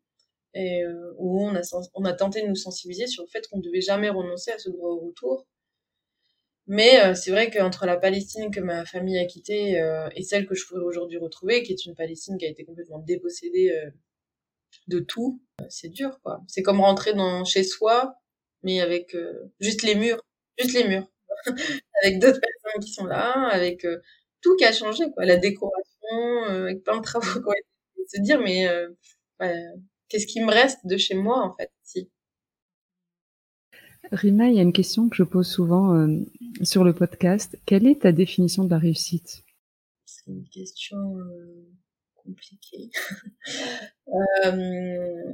S2: et euh, où on a, tenté de nous sensibiliser sur le fait qu'on ne devait jamais renoncer à ce droit au retour. Mais euh, c'est vrai qu'entre la Palestine que ma famille a quittée euh, et celle que je pourrais aujourd'hui retrouver, qui est une Palestine qui a été complètement dépossédée de tout, c'est dur. C'est comme rentrer dans chez soi mais avec euh, juste les murs, juste les murs, avec d'autres personnes qui sont là, avec euh, tout qui a changé, quoi. La décoration, avec plein de travaux, quoi. Se dire, mais qu'est-ce qui me reste de chez moi, en fait, si?
S1: Rima, il y a une question que je pose souvent sur le podcast. Quelle est ta définition de la réussite?
S2: C'est une question compliquée. euh,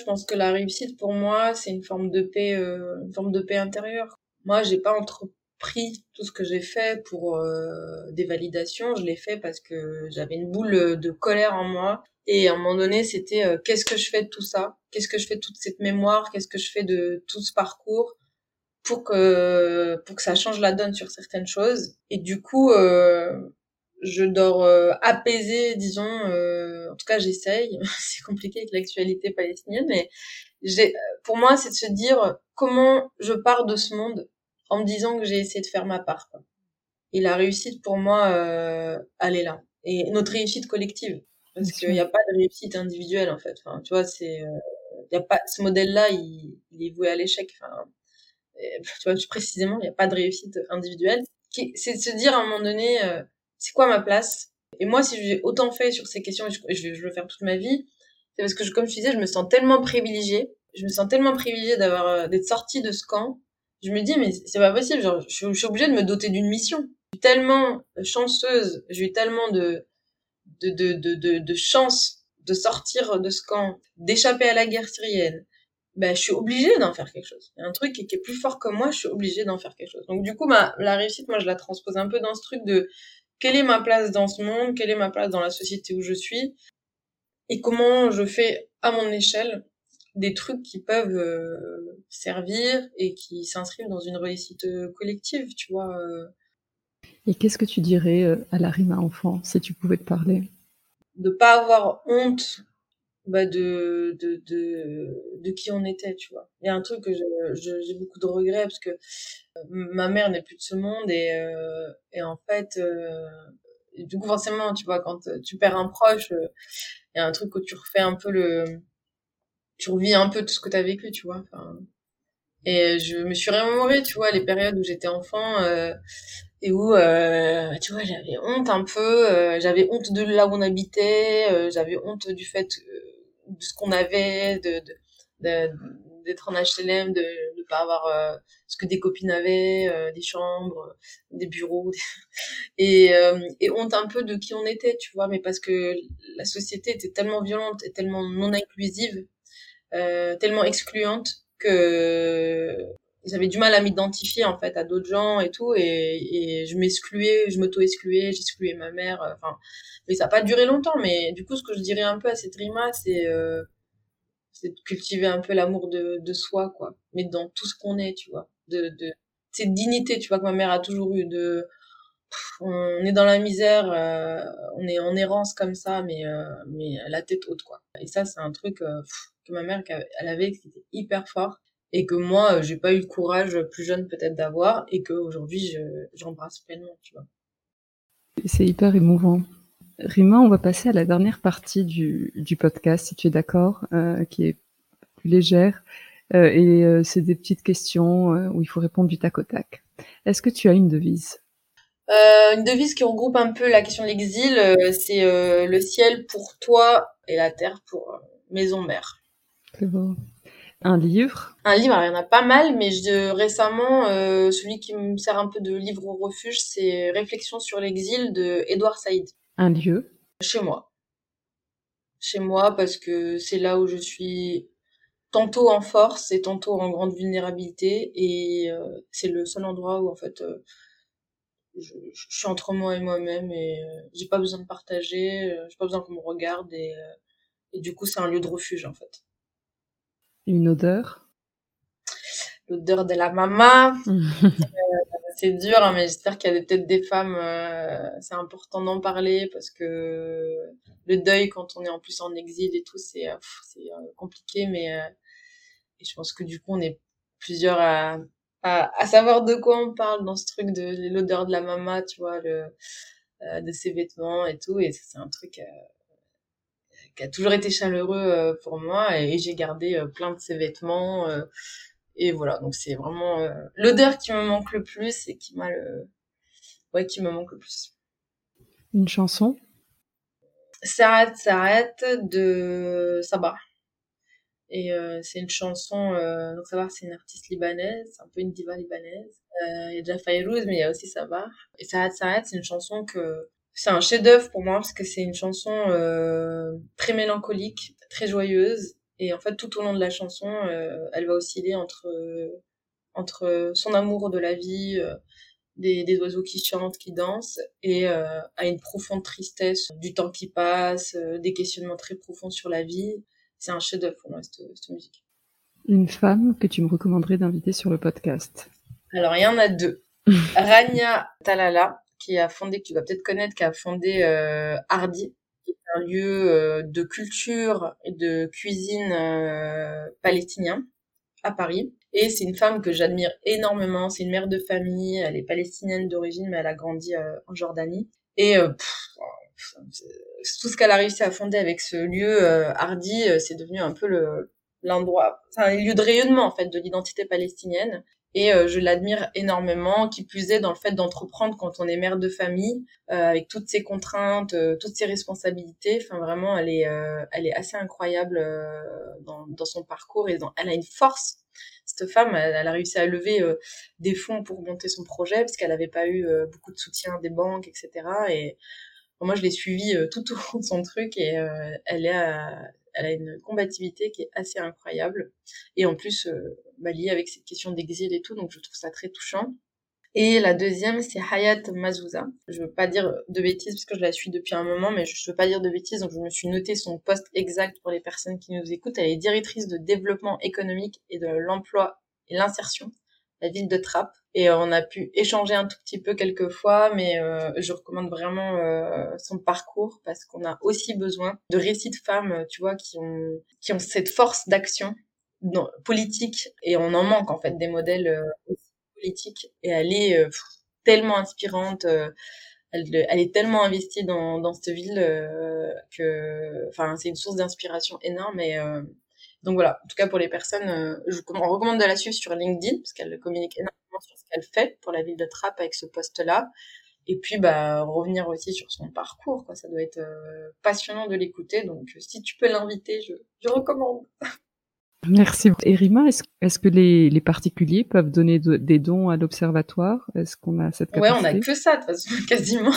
S2: je pense que la réussite pour moi, c'est une forme de paix, euh, une forme de paix intérieure. Moi, j'ai pas entrepris tout ce que j'ai fait pour euh, des validations. Je l'ai fait parce que j'avais une boule de colère en moi. Et à un moment donné, c'était euh, qu'est-ce que je fais de tout ça? Qu'est-ce que je fais de toute cette mémoire? Qu'est-ce que je fais de tout ce parcours pour que pour que ça change la donne sur certaines choses? Et du coup, euh, je dors euh, apaisée, disons. Euh, en tout cas, j'essaye. c'est compliqué avec l'actualité palestinienne, mais j'ai, pour moi, c'est de se dire comment je pars de ce monde en me disant que j'ai essayé de faire ma part. Quoi. Et la réussite, pour moi, euh, elle est là. Et notre réussite collective, parce qu'il n'y a pas de réussite individuelle en fait. Enfin, tu vois, c'est, euh, y a pas ce modèle-là, il, il, est voué à l'échec. Enfin, tu vois, précisément, il n'y a pas de réussite individuelle. C'est de se dire à un moment donné euh, c'est quoi ma place? Et moi, si j'ai autant fait sur ces questions, je, je, je veux faire toute ma vie, c'est parce que, je, comme je disais, je me sens tellement privilégiée. Je me sens tellement privilégiée d'avoir euh, d'être sortie de ce camp. Je me dis, mais c'est pas possible. Genre, je, suis obligée de me doter d'une mission. Je suis tellement chanceuse. J'ai eu tellement de de, de, de, de, de chance de sortir de ce camp, d'échapper à la guerre syrienne, ben, je suis obligée d'en faire quelque chose. Il y a un truc qui, qui, est plus fort que moi, je suis obligée d'en faire quelque chose. Donc du coup, ma, la réussite, moi, je la transpose un peu dans ce truc de quelle est ma place dans ce monde, quelle est ma place dans la société où je suis, et comment je fais à mon échelle des trucs qui peuvent euh, servir et qui s'inscrivent dans une réussite euh, collective, tu vois. Euh.
S1: Et qu'est-ce que tu dirais à la rime enfant, si tu pouvais te parler?
S2: De pas avoir honte bah de, de, de, de qui on était, tu vois. Il y a un truc que j'ai beaucoup de regrets parce que euh, ma mère n'est plus de ce monde et, euh, et en fait, euh, du coup, forcément, tu vois, quand tu perds un proche, il y a un truc où tu refais un peu le, tu revis un peu tout ce que tu as vécu, tu vois. Et je me suis remémorée, tu vois, les périodes où j'étais enfant et où, tu vois, j'avais honte un peu, j'avais honte de là où on habitait, j'avais honte du fait de ce qu'on avait, de, d'être en HLM, de ne pas avoir euh, ce que des copines avaient, euh, des chambres, des bureaux, et, euh, et honte un peu de qui on était, tu vois, mais parce que la société était tellement violente et tellement non inclusive, tellement excluante que j'avais du mal à m'identifier en fait à d'autres gens et tout et, je m'excluais je m'auto-excluais j'excluais ma mère enfin mais ça n'a pas duré longtemps mais du coup ce que je dirais un peu à cette rima c'est euh, c'est de cultiver un peu l'amour de, soi quoi mais dans tout ce qu'on est tu vois de, de cette dignité tu vois que ma mère a toujours eu de on est dans la misère euh, on est en errance comme ça mais euh, mais la tête haute quoi. Et ça c'est un truc euh, que ma mère elle avait qui était hyper fort et que moi euh, j'ai pas eu le courage plus jeune peut-être d'avoir et que aujourd'hui j'embrasse pleinement tu vois.
S1: C'est hyper émouvant. Rima on va passer à la dernière partie du, du podcast si tu es d'accord euh, qui est plus légère euh, et euh, c'est des petites questions où il faut répondre du tac au tac. Est-ce que tu as une devise?
S2: Une devise qui regroupe un peu la question de l'exil c'est le ciel pour toi et la terre pour maison mère
S1: c'est beau un livre
S2: Un livre, il y en a pas mal, mais je, récemment, euh, celui qui me sert un peu de livre au refuge, c'est Réflexions sur l'exil de Edouard Saïd.
S1: Un lieu
S2: Chez moi. Chez moi, parce que c'est là où je suis tantôt en force et tantôt en grande vulnérabilité, et euh, c'est le seul endroit où en fait euh, je, je, suis entre moi et moi-même, et euh, j'ai pas besoin de partager, euh, j'ai pas besoin qu'on me regarde, et, euh, et du coup c'est un lieu de refuge en fait.
S1: Une odeur
S2: L'odeur de la mama. euh, c'est dur, hein, mais j'espère qu'il y a peut-être des femmes. Euh, c'est important d'en parler parce que le deuil, quand on est en plus en exil et tout, c'est euh, euh, compliqué. Mais et je pense que du coup, on est plusieurs à, à, à, savoir de quoi on parle dans ce truc de l'odeur de la mama, tu vois, le, de ses vêtements et tout. Et c'est un truc qui a toujours été chaleureux euh, pour moi et, j'ai gardé euh, plein de ses vêtements euh, et voilà donc c'est vraiment l'odeur qui me manque le plus et qui m'a le ouais qui me manque le plus
S1: Une chanson?
S2: S'arrête, s'arrête de Sabah. Et euh, c'est une chanson, euh, donc Sabah c'est une artiste libanaise, un peu une diva libanaise. Euh, il y a déjà Fayrouz, mais il y a aussi Sabah. Et S'arrête, s'arrête, c'est une chanson que c'est un chef-d'œuvre pour moi parce que c'est une chanson euh, très mélancolique, très joyeuse. Et en fait, tout au long de la chanson, euh, elle va osciller entre entre son amour de la vie, euh, des, des, oiseaux qui chantent, qui dansent, et à une profonde tristesse du temps qui passe, des questionnements très profonds sur la vie. C'est un chef-d'œuvre pour moi cette, cette musique.
S1: Une femme que tu me recommanderais d'inviter sur le podcast?
S2: Alors il y en a deux. Rania Talala, qui a fondé, que tu vas peut-être connaître, qui a fondé euh, Hardy, qui est un lieu euh, de culture et de cuisine euh, palestinien à Paris. Et c'est une femme que j'admire énormément. C'est une mère de famille. Elle est palestinienne d'origine, mais elle a grandi en Jordanie. Et pff, tout ce qu'elle a réussi à fonder avec ce lieu Hardy, c'est devenu un peu le l'endroit, c'est un lieu de rayonnement en fait de l'identité palestinienne et euh, je l'admire énormément, qui plus est dans le fait d'entreprendre quand on est mère de famille, euh, avec toutes ses contraintes, euh, toutes ses responsabilités. Enfin, vraiment, elle est, elle est assez incroyable dans, dans, son parcours et dans, elle a une force. Cette femme, elle, a réussi à lever des fonds pour monter son projet parce qu'elle n'avait pas eu beaucoup de soutien des banques, etc. Et moi, je l'ai suivie tout au long de son truc et elle est elle a une combativité qui est assez incroyable. Et en plus, euh, bah, liée avec cette question d'exil et tout, donc je trouve ça très touchant. Et la deuxième, c'est Hayat Mazouza. Je veux pas dire de bêtises parce que je la suis depuis un moment, mais je veux pas dire de bêtises, donc je me suis noté son poste exact pour les personnes qui nous écoutent. Elle est directrice de développement économique et de l'emploi et l'insertion, la ville de Trappes. Et euh, on a pu échanger un tout petit peu quelques fois, mais euh, je recommande vraiment euh, son parcours parce qu'on a aussi besoin de récits de femmes, tu vois, qui ont qui ont cette force d'action politique et on en manque en fait des modèles politiques. Et elle est tellement inspirante. Elle, elle, est tellement investie dans, dans cette ville que, enfin, c'est une source d'inspiration énorme. Et donc voilà, en tout cas pour les personnes, je on recommande de la suivre sur LinkedIn parce qu'elle communique énormément sur ce qu'elle fait pour la ville de Trappes avec ce poste-là. Et puis, bah, revenir aussi sur son parcours, quoi. Ça doit être euh, passionnant de l'écouter. Donc, euh, si tu peux l'inviter, je, je recommande.
S1: Merci. Erima, est-ce est que les, les, particuliers peuvent donner des dons à l'observatoire? Est-ce qu'on a cette capacité
S2: Ouais, on a que ça, de toute façon, quasiment.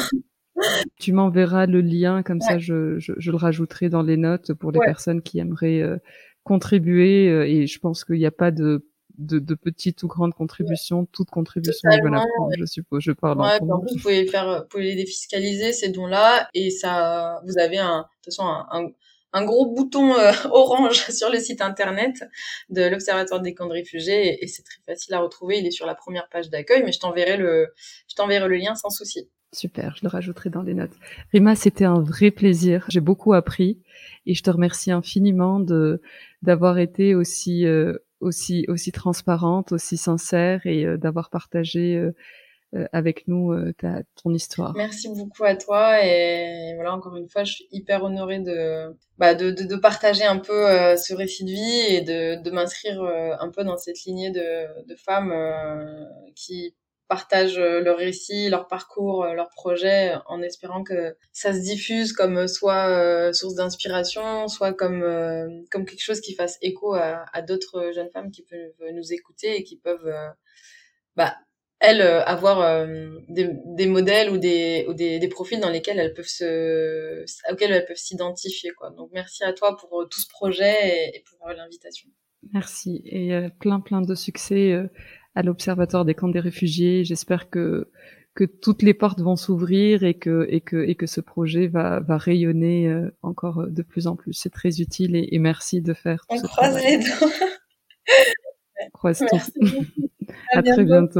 S1: tu m'enverras le lien, comme ça je, je, je, le rajouterai dans les notes pour les personnes qui aimeraient euh, contribuer. et je pense qu'il n'y a pas de de, de, petites ou grandes contributions, toute contribution est bonne à prendre, je suppose. Je parle
S2: ouais, en plus, vous pouvez faire, vous pouvez les défiscaliser ces dons-là, et ça, vous avez un, de toute façon, un, un, gros bouton euh, orange sur le site internet de l'Observatoire des camps de réfugiés, et, c'est très facile à retrouver. Il est sur la première page d'accueil, mais je t'enverrai le, je t'enverrai le lien sans souci.
S1: Super, je le rajouterai dans les notes. Rima, c'était un vrai plaisir. J'ai beaucoup appris et je te remercie infiniment de d'avoir été aussi euh, aussi aussi transparente, aussi sincère et euh, d'avoir partagé euh, euh, avec nous ta, ton histoire.
S2: Merci beaucoup à toi et voilà encore une fois je suis hyper honorée de bah, de, de, de, partager un peu ce récit de vie et de, de m'inscrire un peu dans cette lignée de, de femmes qui partagent euh, leur récit, leur parcours, euh, leur projet, en espérant que ça se diffuse comme euh, soit source d'inspiration, soit comme comme quelque chose qui fasse écho à, d'autres jeunes femmes qui peuvent nous écouter et qui peuvent, bah, elles avoir des, des, modèles ou des ou des, des, profils dans lesquels elles peuvent se auxquels elles peuvent s'identifier quoi. Donc merci à toi pour tout ce projet et, et pour l'invitation.
S1: Merci et plein plein de succès à l'Observatoire des camps des réfugiés. J'espère que que toutes les portes vont s'ouvrir et que et que et que ce projet va va rayonner euh, encore de plus en plus. C'est très utile et, merci de faire.
S2: On croise les doigts.
S1: croise tout. À, très bientôt.